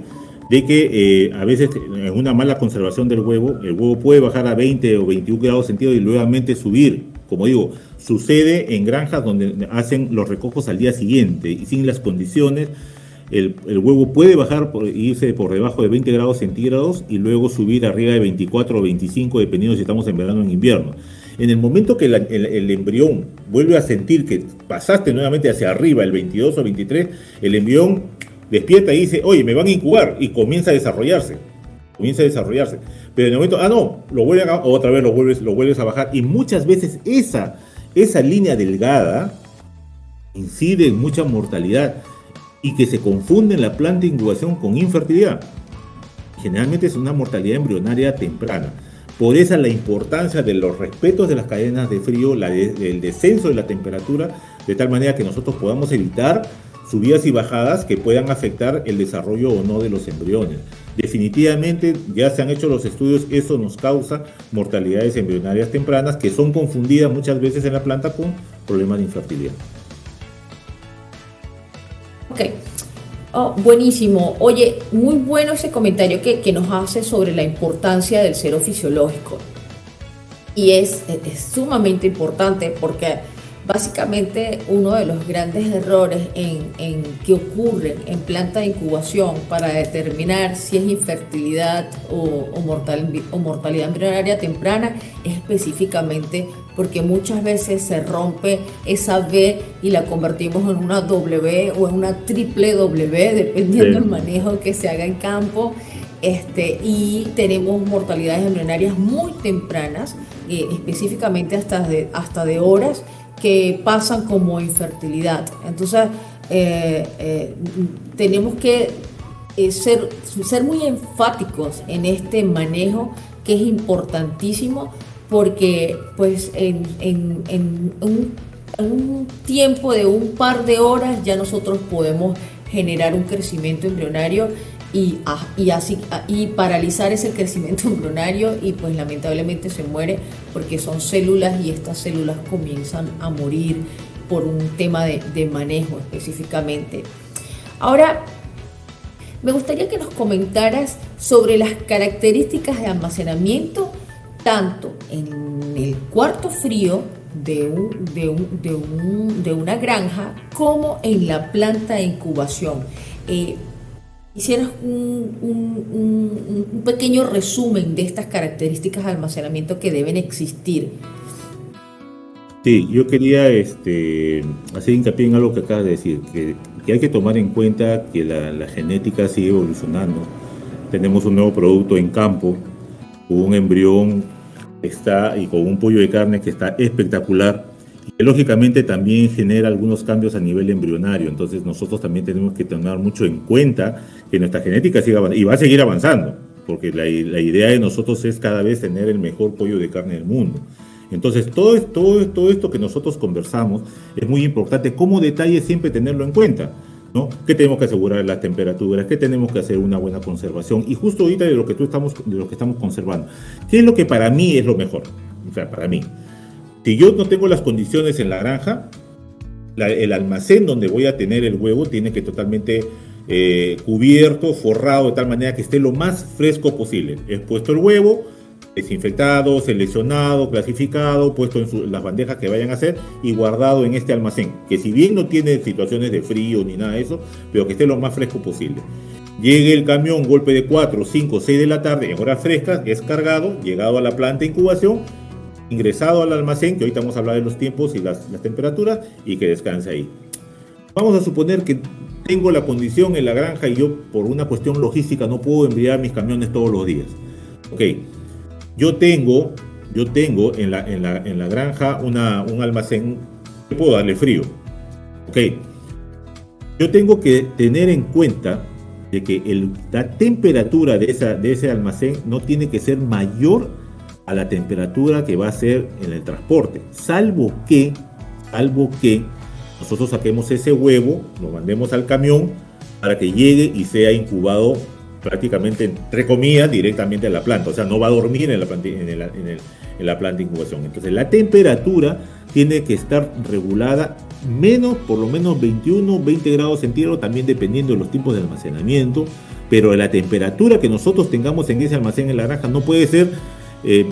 [SPEAKER 3] de que eh, a veces en una mala conservación del huevo, el huevo puede bajar a 20 o 21 grados centígrados y nuevamente subir como digo, sucede en granjas donde hacen los recojos al día siguiente y sin las condiciones. El, huevo puede bajar, por, irse por debajo de 20 grados centígrados y luego subir arriba de 24 o 25, dependiendo si estamos en verano o en invierno. En el momento que el, embrión vuelve a sentir que pasaste nuevamente hacia arriba, el 22 o 23, el embrión despierta y dice, oye, me van a incubar y comienza a desarrollarse. Comienza a desarrollarse. Pero en el momento, ah, no, lo vuelves a, otra vez lo vuelves, lo vuelves a bajar. Y muchas veces esa, esa línea delgada incide en mucha mortalidad y que se confunde en la planta de incubación con infertilidad. Generalmente es una mortalidad embrionaria temprana. Por esa la importancia de los respetos de las cadenas de frío, el descenso de la temperatura, de tal manera que nosotros podamos evitar subidas y bajadas que puedan afectar el desarrollo o no de los embriones. Definitivamente ya se han hecho los estudios, eso nos causa mortalidades embrionarias tempranas que son confundidas muchas veces en la planta con problemas de infertilidad.
[SPEAKER 2] Ok, oh, buenísimo. Oye, muy bueno ese comentario que, que, nos hace sobre la importancia del cero fisiológico. Y es, sumamente importante porque Básicamente, uno de los grandes errores en, que ocurren en planta de incubación para determinar si es infertilidad o, o mortalidad embrionaria temprana es específicamente porque muchas veces se rompe esa B y la convertimos en una W o en una triple W, dependiendo del manejo que se haga en campo. Este, y tenemos mortalidades embrionarias muy tempranas, eh, específicamente hasta de, hasta de horas que pasan como infertilidad. Entonces, eh, eh, tenemos que eh, ser, ser muy enfáticos en este manejo que es importantísimo porque pues en, un, un, tiempo de un par de horas ya nosotros podemos generar un crecimiento embrionario y, y, así, y paralizar ese crecimiento [laughs] embrionario y pues lamentablemente se muere porque son células y estas células comienzan a morir por un tema de, de manejo específicamente. Ahora, me gustaría que nos comentaras sobre las características de almacenamiento tanto en el cuarto frío de, un, de, un, de, un, de una granja como en la planta de incubación. Eh, hicieras un, un, pequeño resumen de estas características de almacenamiento que deben existir.
[SPEAKER 3] Sí, yo quería este, hacer hincapié en algo que acabas de decir, que, que hay que tomar en cuenta que la, la, genética sigue evolucionando. Tenemos un nuevo producto en campo, un embrión está y con un pollo de carne que está espectacular lógicamente también genera algunos cambios a nivel embrionario, entonces nosotros también tenemos que tener mucho en cuenta que nuestra genética siga y va a seguir avanzando, porque la, idea de nosotros es cada vez tener el mejor pollo de carne del mundo. Entonces, todo, todo, todo esto que nosotros conversamos es muy importante, como detalle siempre tenerlo en cuenta. ¿No? Que tenemos que asegurar las temperaturas, que tenemos que hacer una buena conservación. Y justo ahorita de lo que tú estamos, de lo que estamos conservando. ¿Qué es lo que para mí es lo mejor? O sea, para mí. Si yo no tengo las condiciones en la granja, el almacén donde voy a tener el huevo tiene que totalmente eh, cubierto, forrado de tal manera que esté lo más fresco posible. He puesto el huevo, desinfectado, seleccionado, clasificado, puesto en las bandejas que vayan a hacer y guardado en este almacén, que si bien no tiene situaciones de frío ni nada de eso, pero que esté lo más fresco posible. Llegue el camión, golpe de 4, 5, 6 de la tarde, en horas frescas, es cargado, llegado a la planta de incubación ingresado al almacén, que ahorita vamos a hablar de los tiempos y las, temperaturas, y que descanse ahí. Vamos a suponer que tengo la condición en la granja y yo por una cuestión logística no puedo enviar mis camiones todos los días. Ok, yo tengo, yo tengo en la, en la, en la granja una, un almacén que puedo darle frío. Ok, yo tengo que tener en cuenta de que la temperatura de, esa, de ese almacén no tiene que ser mayor a la temperatura que va a ser en el transporte, salvo que, salvo que nosotros saquemos ese huevo, lo mandemos al camión para que llegue y sea incubado prácticamente, entre comillas, directamente en la planta. O sea, no va a dormir en la planta, en, la planta de incubación. Entonces, la temperatura tiene que estar regulada menos, por lo menos 21, 20 grados centígrados, también dependiendo de los tipos de almacenamiento. Pero la temperatura que nosotros tengamos en ese almacén en la granja no puede ser eh,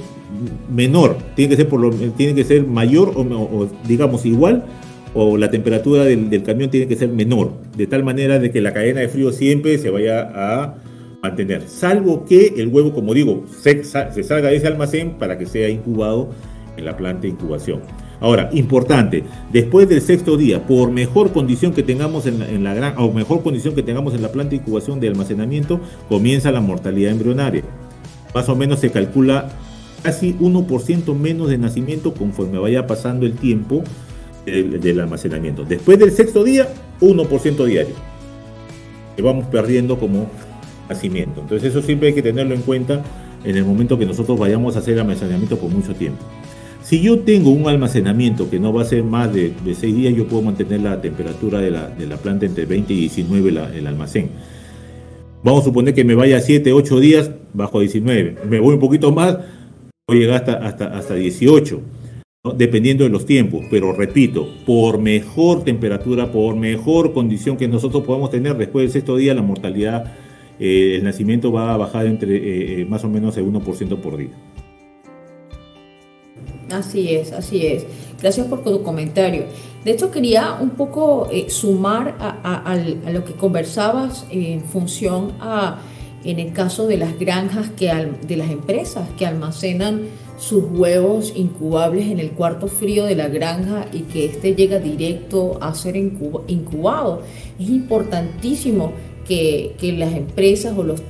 [SPEAKER 3] menor, tiene que ser, por lo, tiene que ser mayor o, digamos igual, o la temperatura del, camión tiene que ser menor, de tal manera de que la cadena de frío siempre se vaya a mantener, salvo que el huevo, como digo, se, salga de ese almacén para que sea incubado en la planta de incubación. Ahora, importante, después del sexto día, por mejor condición que tengamos en la, gran, o mejor condición que tengamos en la planta de incubación de almacenamiento, comienza la mortalidad embrionaria más o menos se calcula casi 1% menos de nacimiento conforme vaya pasando el tiempo del, almacenamiento. Después del sexto día, 1% diario. Que vamos perdiendo como Entonces eso siempre hay que tenerlo en cuenta en el momento que nosotros vayamos a hacer almacenamiento por mucho tiempo. Si yo tengo un almacenamiento que no va a ser más de, de 6 días, yo puedo mantener la temperatura de la, la planta entre 20 y 19 el almacén. Vamos a suponer que me vaya 7, 8 días, bajo 19. Me voy un poquito más, voy a llegar hasta, hasta, hasta 18, dependiendo de los tiempos. Pero repito, por mejor temperatura, por mejor condición que nosotros podamos tener después del sexto día, la mortalidad, eh, el nacimiento va a bajar entre eh, eh, más o menos el 1% por día.
[SPEAKER 2] Así es, así es. Gracias por tu comentario. De hecho, quería un poco sumar a, lo que conversabas en función a, en el caso de las granjas, que de las empresas que almacenan sus huevos incubables en el cuarto frío de la granja y que éste llega directo a ser incubado. Es importantísimo que, las empresas o los,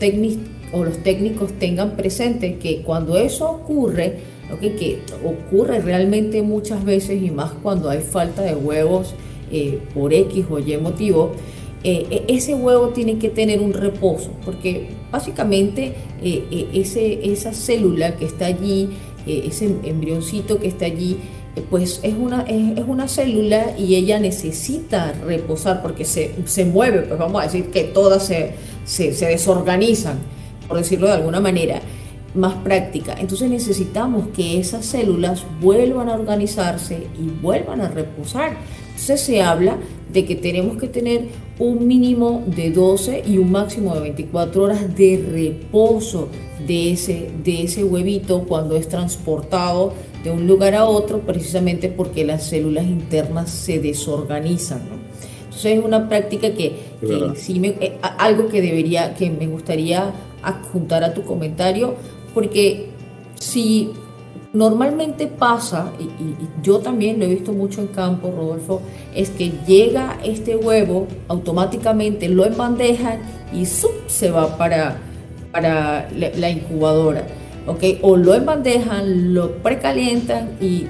[SPEAKER 2] o los técnicos tengan presente que cuando eso ocurre, que ocurre realmente muchas veces y más cuando hay falta de huevos eh, por X o Y motivo, eh, e, ese huevo tiene que tener un reposo, porque básicamente eh, ese, esa célula que está allí, ese embrioncito que está allí, pues es una, es, una célula y ella necesita reposar porque se, se, mueve, pues vamos a decir que todas se, se, se desorganizan, por decirlo de alguna manera más práctica. Entonces necesitamos que esas células vuelvan a organizarse y vuelvan a reposar. Entonces se habla de que tenemos que tener un mínimo de 12 y un máximo de 24 horas de reposo de ese, de ese huevito cuando es transportado de un lugar a otro, precisamente porque las células internas se desorganizan. Entonces es una práctica que, sí me, eh, algo que debería, que me gustaría adjuntar a tu comentario, porque si normalmente pasa, y, yo también lo he visto mucho en campo, Rodolfo, es que llega este huevo, automáticamente lo embandejan y se va para, para la incubadora. ¿Okay? O lo embandejan, lo precalientan y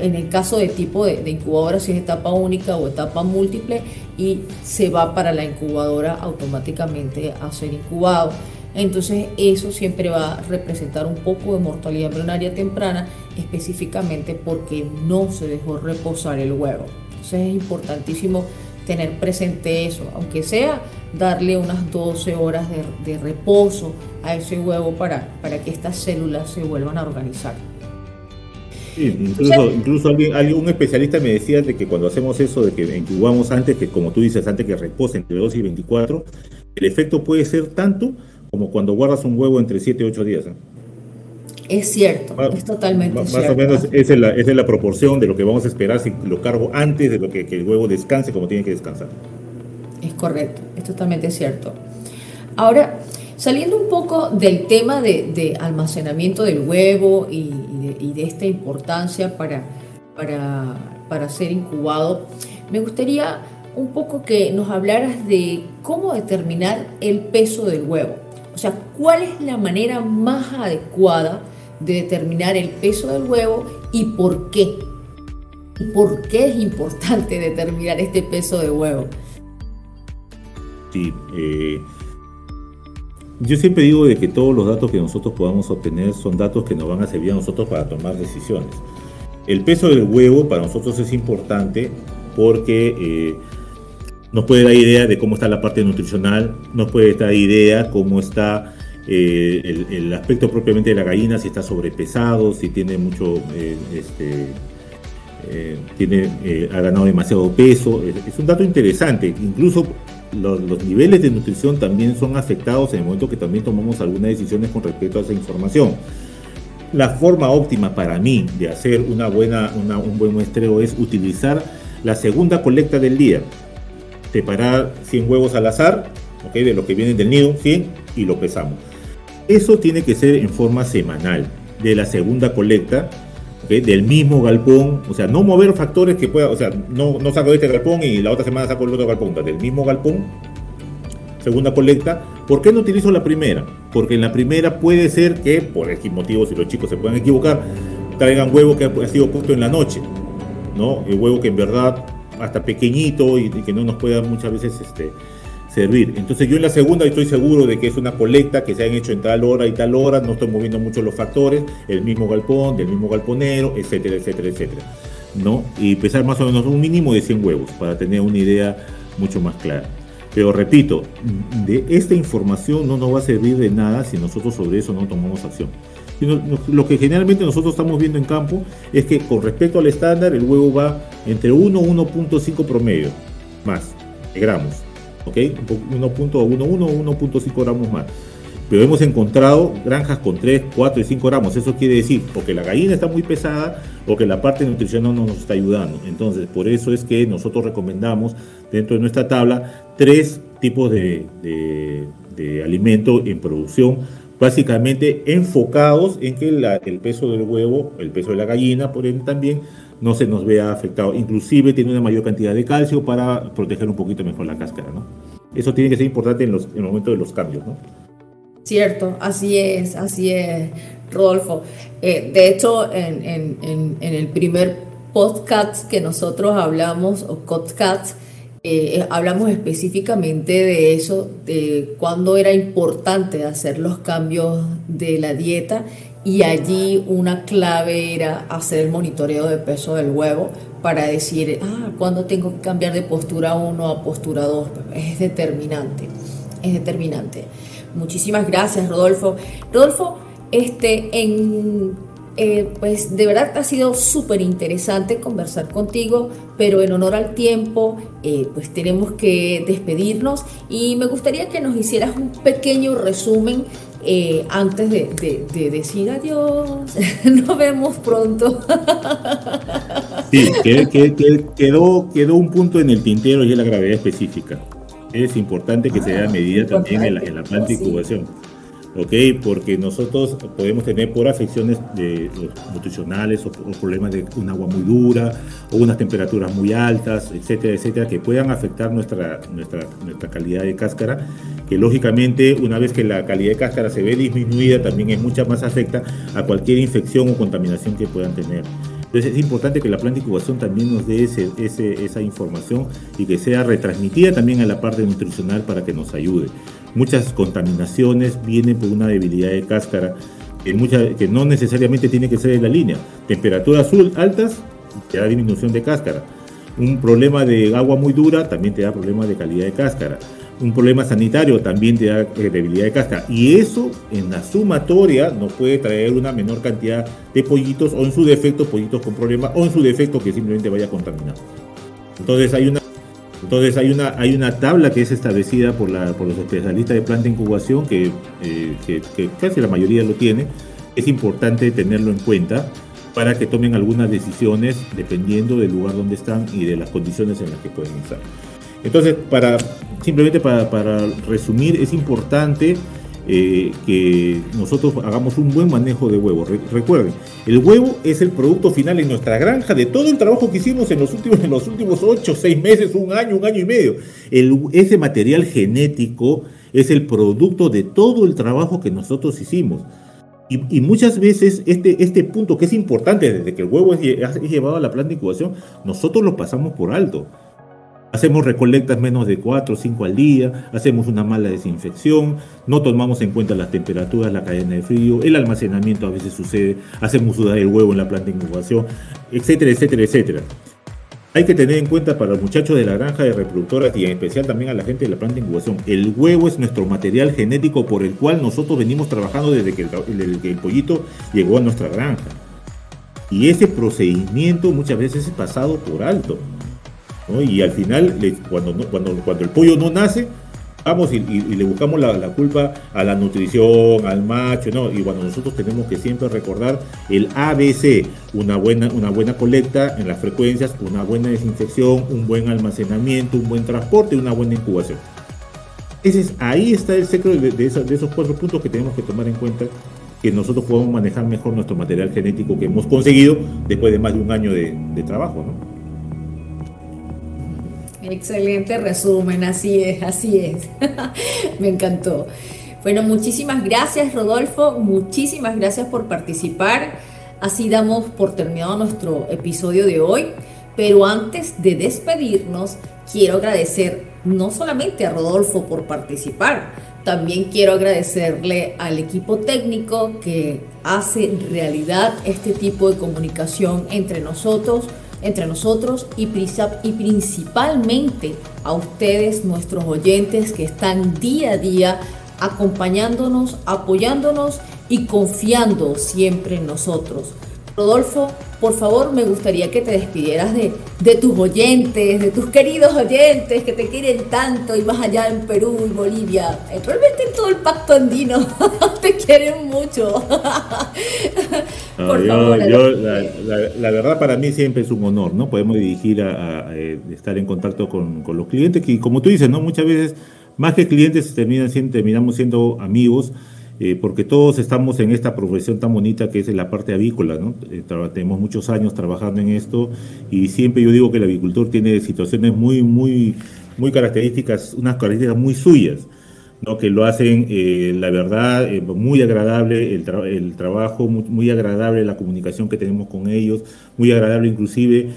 [SPEAKER 2] en el caso de tipo de, de, incubadora, si es etapa única o etapa múltiple, y se va para la incubadora automáticamente a ser incubado. Entonces eso siempre va a representar un poco de mortalidad embrionaria temprana, específicamente porque no se dejó reposar el huevo. Entonces es importantísimo tener presente eso, aunque sea darle unas 12 horas de, reposo a ese huevo para, para que estas células se vuelvan a organizar.
[SPEAKER 3] incluso, incluso alguien, un especialista me decía de que cuando hacemos eso, de que incubamos antes, que como tú dices, antes que repose entre 2 y 24, el efecto puede ser tanto como cuando guardas un huevo entre 7 y 8 días. ¿eh?
[SPEAKER 2] Es cierto, es totalmente
[SPEAKER 3] cierto. Más o menos esa es, la, proporción de lo que vamos a esperar si lo cargo antes de lo que, el huevo descanse como tiene que descansar.
[SPEAKER 2] Es correcto, es totalmente cierto. Ahora, saliendo un poco del tema de, almacenamiento del huevo y, de, esta importancia para, para, para ser incubado, me gustaría un poco que nos hablaras de cómo determinar el peso del huevo. O sea, ¿cuál es la manera más adecuada de determinar el peso del huevo y por qué? ¿Y por qué es importante [laughs] determinar este peso de huevo?
[SPEAKER 3] Sí, eh, yo siempre digo de que todos los datos que nosotros podamos obtener son datos que nos van a servir a nosotros para tomar decisiones. El peso del huevo para nosotros es importante porque eh, nos puede dar idea de cómo está la parte nutricional, nos puede dar idea cómo está eh, el, aspecto propiamente de la gallina, si está sobrepesado, si tiene mucho, eh, este, eh, tiene, ha ganado demasiado peso. Es, un dato interesante. Incluso los, niveles de nutrición también son afectados en el momento que también tomamos algunas decisiones con respecto a esa información. La forma óptima para mí de hacer una buena, un buen muestreo es utilizar la segunda colecta del día separar 100 huevos al azar, ¿okay? de los que vienen del nido, 100, y lo pesamos. Eso tiene que ser en forma semanal, de la segunda colecta, del mismo galpón, o sea, no mover factores que pueda, o sea, no, no saco de este galpón y la otra semana saco el otro galpón, del mismo galpón, segunda colecta. ¿Por qué no utilizo la primera? Porque en la primera puede ser que, por X motivos, si los chicos se pueden equivocar, traigan huevo que ha sido puesto en la noche, ¿no? El huevo que en verdad hasta pequeñito y, que no nos pueda muchas veces este, servir. Entonces yo en la segunda estoy seguro de que es una colecta que se han hecho en tal hora y tal hora, no estoy moviendo mucho los factores, el mismo galpón, del mismo galponero, etcétera, etcétera, etcétera. ¿no? Y pesar más o menos un mínimo de 100 huevos para tener una idea mucho más clara. Pero repito, de esta información no nos va a servir de nada si nosotros sobre eso no tomamos acción. Lo que generalmente nosotros estamos viendo en campo es que con respecto al estándar el huevo va entre 1 y 1.5 promedio más gramos. ¿Ok? 1.11 o 1.5 gramos más. Pero hemos encontrado granjas con 3, 4 y 5 gramos. Eso quiere decir, porque la gallina está muy pesada o que la parte nutricional no nos está ayudando. Entonces, por eso es que nosotros recomendamos dentro de nuestra tabla tres tipos de, de, de alimento en producción básicamente enfocados en que el peso del huevo, el peso de la gallina, por ende también, no se nos vea afectado. Inclusive tiene una mayor cantidad de calcio para proteger un poquito mejor la cáscara, ¿no? Eso tiene que ser importante en, los, en el momento de los cambios, ¿no?
[SPEAKER 2] Cierto, así es, así es, Rodolfo. Eh, de hecho, en, en, en, el primer podcast que nosotros hablamos, o podcast, eh, eh, hablamos específicamente de eso, de cuándo era importante hacer los cambios de la dieta y allí una clave era hacer el monitoreo de peso del huevo para decir, ah, cuándo tengo que cambiar de postura 1 a postura 2. Es determinante, es determinante. Muchísimas gracias, Rodolfo. Rodolfo, este, en eh, pues de verdad ha sido súper interesante conversar contigo, pero en honor al tiempo, eh, pues tenemos que despedirnos y me gustaría que nos hicieras un pequeño resumen eh, antes de, decir adiós, [laughs] nos vemos pronto.
[SPEAKER 3] Sí, quedó, quedó un punto en el tintero y es la gravedad específica. Es importante que se dé medida también en la, en la planta incubación. ¿Ok? Porque nosotros podemos tener por afecciones de, nutricionales o, problemas de un agua muy dura o unas temperaturas muy altas, etcétera, etcétera, que puedan afectar nuestra, nuestra, nuestra calidad de cáscara, que lógicamente una vez que la calidad de cáscara se ve disminuida, también es mucha más afecta a cualquier infección o contaminación que puedan tener. Entonces es importante que la planta de incubación también nos dé ese, esa información y que sea retransmitida también a la parte nutricional para que nos ayude. Muchas contaminaciones vienen por una debilidad de cáscara que, que no necesariamente tiene que ser en la línea. Temperaturas altas te da disminución de cáscara. Un problema de agua muy dura también te da problemas de calidad de cáscara. Un problema sanitario también te da eh, debilidad de cáscara. Y eso en la sumatoria nos puede traer una menor cantidad de pollitos o en su defecto pollitos con problemas o en su defecto que simplemente vaya contaminado. Entonces hay una entonces hay una, hay una tabla que es establecida por, la, por los especialistas de planta de incubación, que, eh, que, casi la mayoría lo tiene. Es importante tenerlo en cuenta para que tomen algunas decisiones dependiendo del lugar donde están y de las condiciones en las que pueden estar. Entonces, para, simplemente para, para resumir, es importante eh, que nosotros hagamos un buen manejo de huevos. recuerden, el huevo es el producto final en nuestra granja de todo el trabajo que hicimos en los últimos, [laughs] en los últimos 8, 6 meses, un año, un año y medio. Ese material genético es el producto de todo el trabajo que nosotros hicimos. Y, muchas veces este, este punto que es importante desde que el huevo es, es llevado a la planta de incubación, nosotros lo pasamos por alto. Hacemos recolectas menos de 4 o 5 al día, hacemos una mala desinfección, no tomamos en cuenta las temperaturas, la cadena de frío, el almacenamiento a veces sucede, hacemos sudar el huevo en la planta de incubación, etcétera, etcétera, etcétera. Hay que tener en cuenta para los muchachos de la granja de reproductoras y en especial también a la gente de la planta de incubación, el huevo es nuestro material genético por el cual nosotros venimos trabajando desde que el, que el pollito llegó a nuestra granja. Y ese procedimiento muchas veces es pasado por alto. Y al final, cuando, cuando, cuando el pollo no nace, vamos y, le buscamos la, culpa a la nutrición, al macho, ¿no? Y cuando nosotros tenemos que siempre recordar el ABC, una buena, una buena colecta en las frecuencias, una buena desinfección, un buen almacenamiento, un buen transporte, una buena incubación. Ese es, ahí está el secreto de, esos cuatro puntos que tenemos que tomar en cuenta que nosotros podamos manejar mejor nuestro material genético que hemos conseguido después de más de un año de, de trabajo, ¿no?
[SPEAKER 2] Excelente resumen, así es, así es. [laughs] Me encantó. Bueno, muchísimas gracias Rodolfo, muchísimas gracias por participar. Así damos por terminado nuestro episodio de hoy. Pero antes de despedirnos, quiero agradecer no solamente a Rodolfo por participar, también quiero agradecerle al equipo técnico que hace realidad este tipo de comunicación entre nosotros, entre nosotros y, y principalmente a ustedes, nuestros oyentes que están día a día acompañándonos, apoyándonos y confiando siempre en nosotros. Rodolfo, por favor, me gustaría que te despidieras de, de, tus oyentes, de tus queridos oyentes que te quieren tanto y más allá en Perú y Bolivia. Realmente en todo el pacto andino [laughs] te quieren mucho.
[SPEAKER 3] la, verdad para mí siempre es un honor, ¿no? Podemos dirigir a, eh, estar en contacto con, con, los clientes que, como tú dices, ¿no? Muchas veces, más que clientes, terminan terminamos siendo amigos eh, porque todos estamos en esta profesión tan bonita que es la parte avícola, ¿no? Eh, tenemos muchos años trabajando en esto y siempre yo digo que el avicultor tiene situaciones muy, muy, muy características, unas características muy suyas. ¿no? que lo hacen, eh, la verdad, muy agradable el, el trabajo, muy, muy, agradable la comunicación que tenemos con ellos, muy agradable inclusive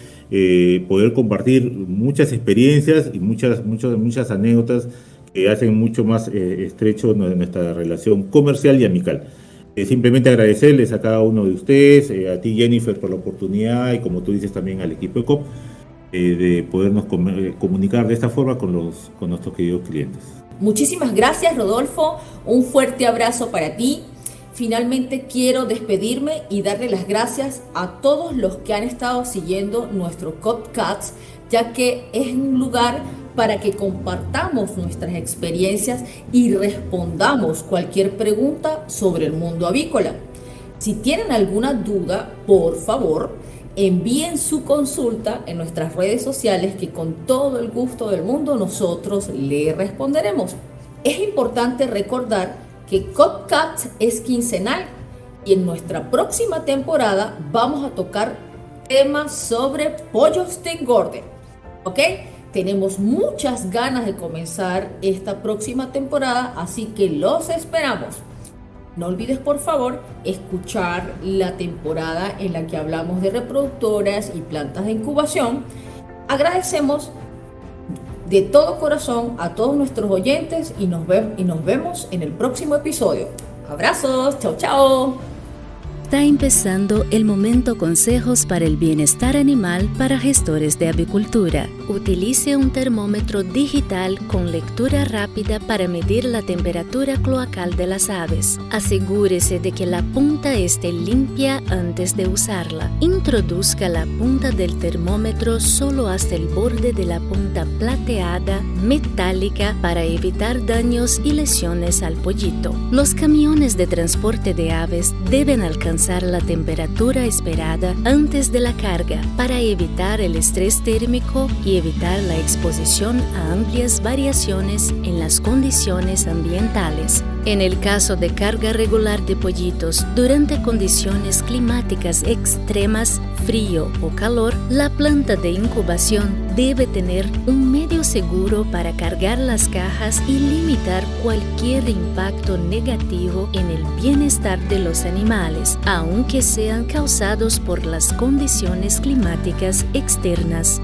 [SPEAKER 3] poder compartir muchas experiencias y muchas, muchas, muchas anécdotas que hacen mucho más eh, estrecho nuestra relación comercial y amical. Eh, simplemente agradecerles a cada uno de ustedes, eh, a ti Jennifer por la oportunidad y como tú dices también al equipo de COP, de podernos comunicar de esta forma con, los, con nuestros queridos clientes.
[SPEAKER 2] Muchísimas gracias Rodolfo, un fuerte abrazo para ti. Finalmente quiero despedirme y darle las gracias a todos los que han estado siguiendo nuestro COPCATS, ya que es un lugar para que compartamos nuestras experiencias y respondamos cualquier pregunta sobre el mundo avícola. Si tienen alguna duda, por favor, envíen su consulta en nuestras redes sociales que con todo el gusto del mundo nosotros le responderemos. Es importante recordar que Copcat es quincenal y en nuestra próxima temporada vamos a tocar temas sobre pollos de engorde. ¿Ok? Tenemos muchas ganas de comenzar esta próxima temporada, así que los esperamos. No olvides por favor escuchar la temporada en la que hablamos de reproductoras y plantas de incubación. Agradecemos de todo corazón a todos nuestros oyentes y nos, y nos vemos en el próximo episodio. Abrazos, chao chao.
[SPEAKER 1] Está empezando el momento consejos para el bienestar animal para gestores de avicultura. Utilice un termómetro digital con lectura rápida para medir la temperatura cloacal de las aves. Asegúrese de que la punta esté limpia antes de usarla. Introduzca la punta del termómetro solo hasta el borde de la punta plateada metálica para evitar daños y lesiones al pollito. Los camiones de transporte de aves deben la temperatura esperada antes de la carga para evitar el estrés térmico y evitar la exposición a amplias variaciones en las condiciones ambientales. En el caso de carga regular de pollitos durante condiciones climáticas extremas, frío o calor, la planta de incubación debe tener un medio seguro para cargar las cajas y limitar cualquier impacto negativo en el bienestar de los animales, aunque sean causados por las condiciones climáticas externas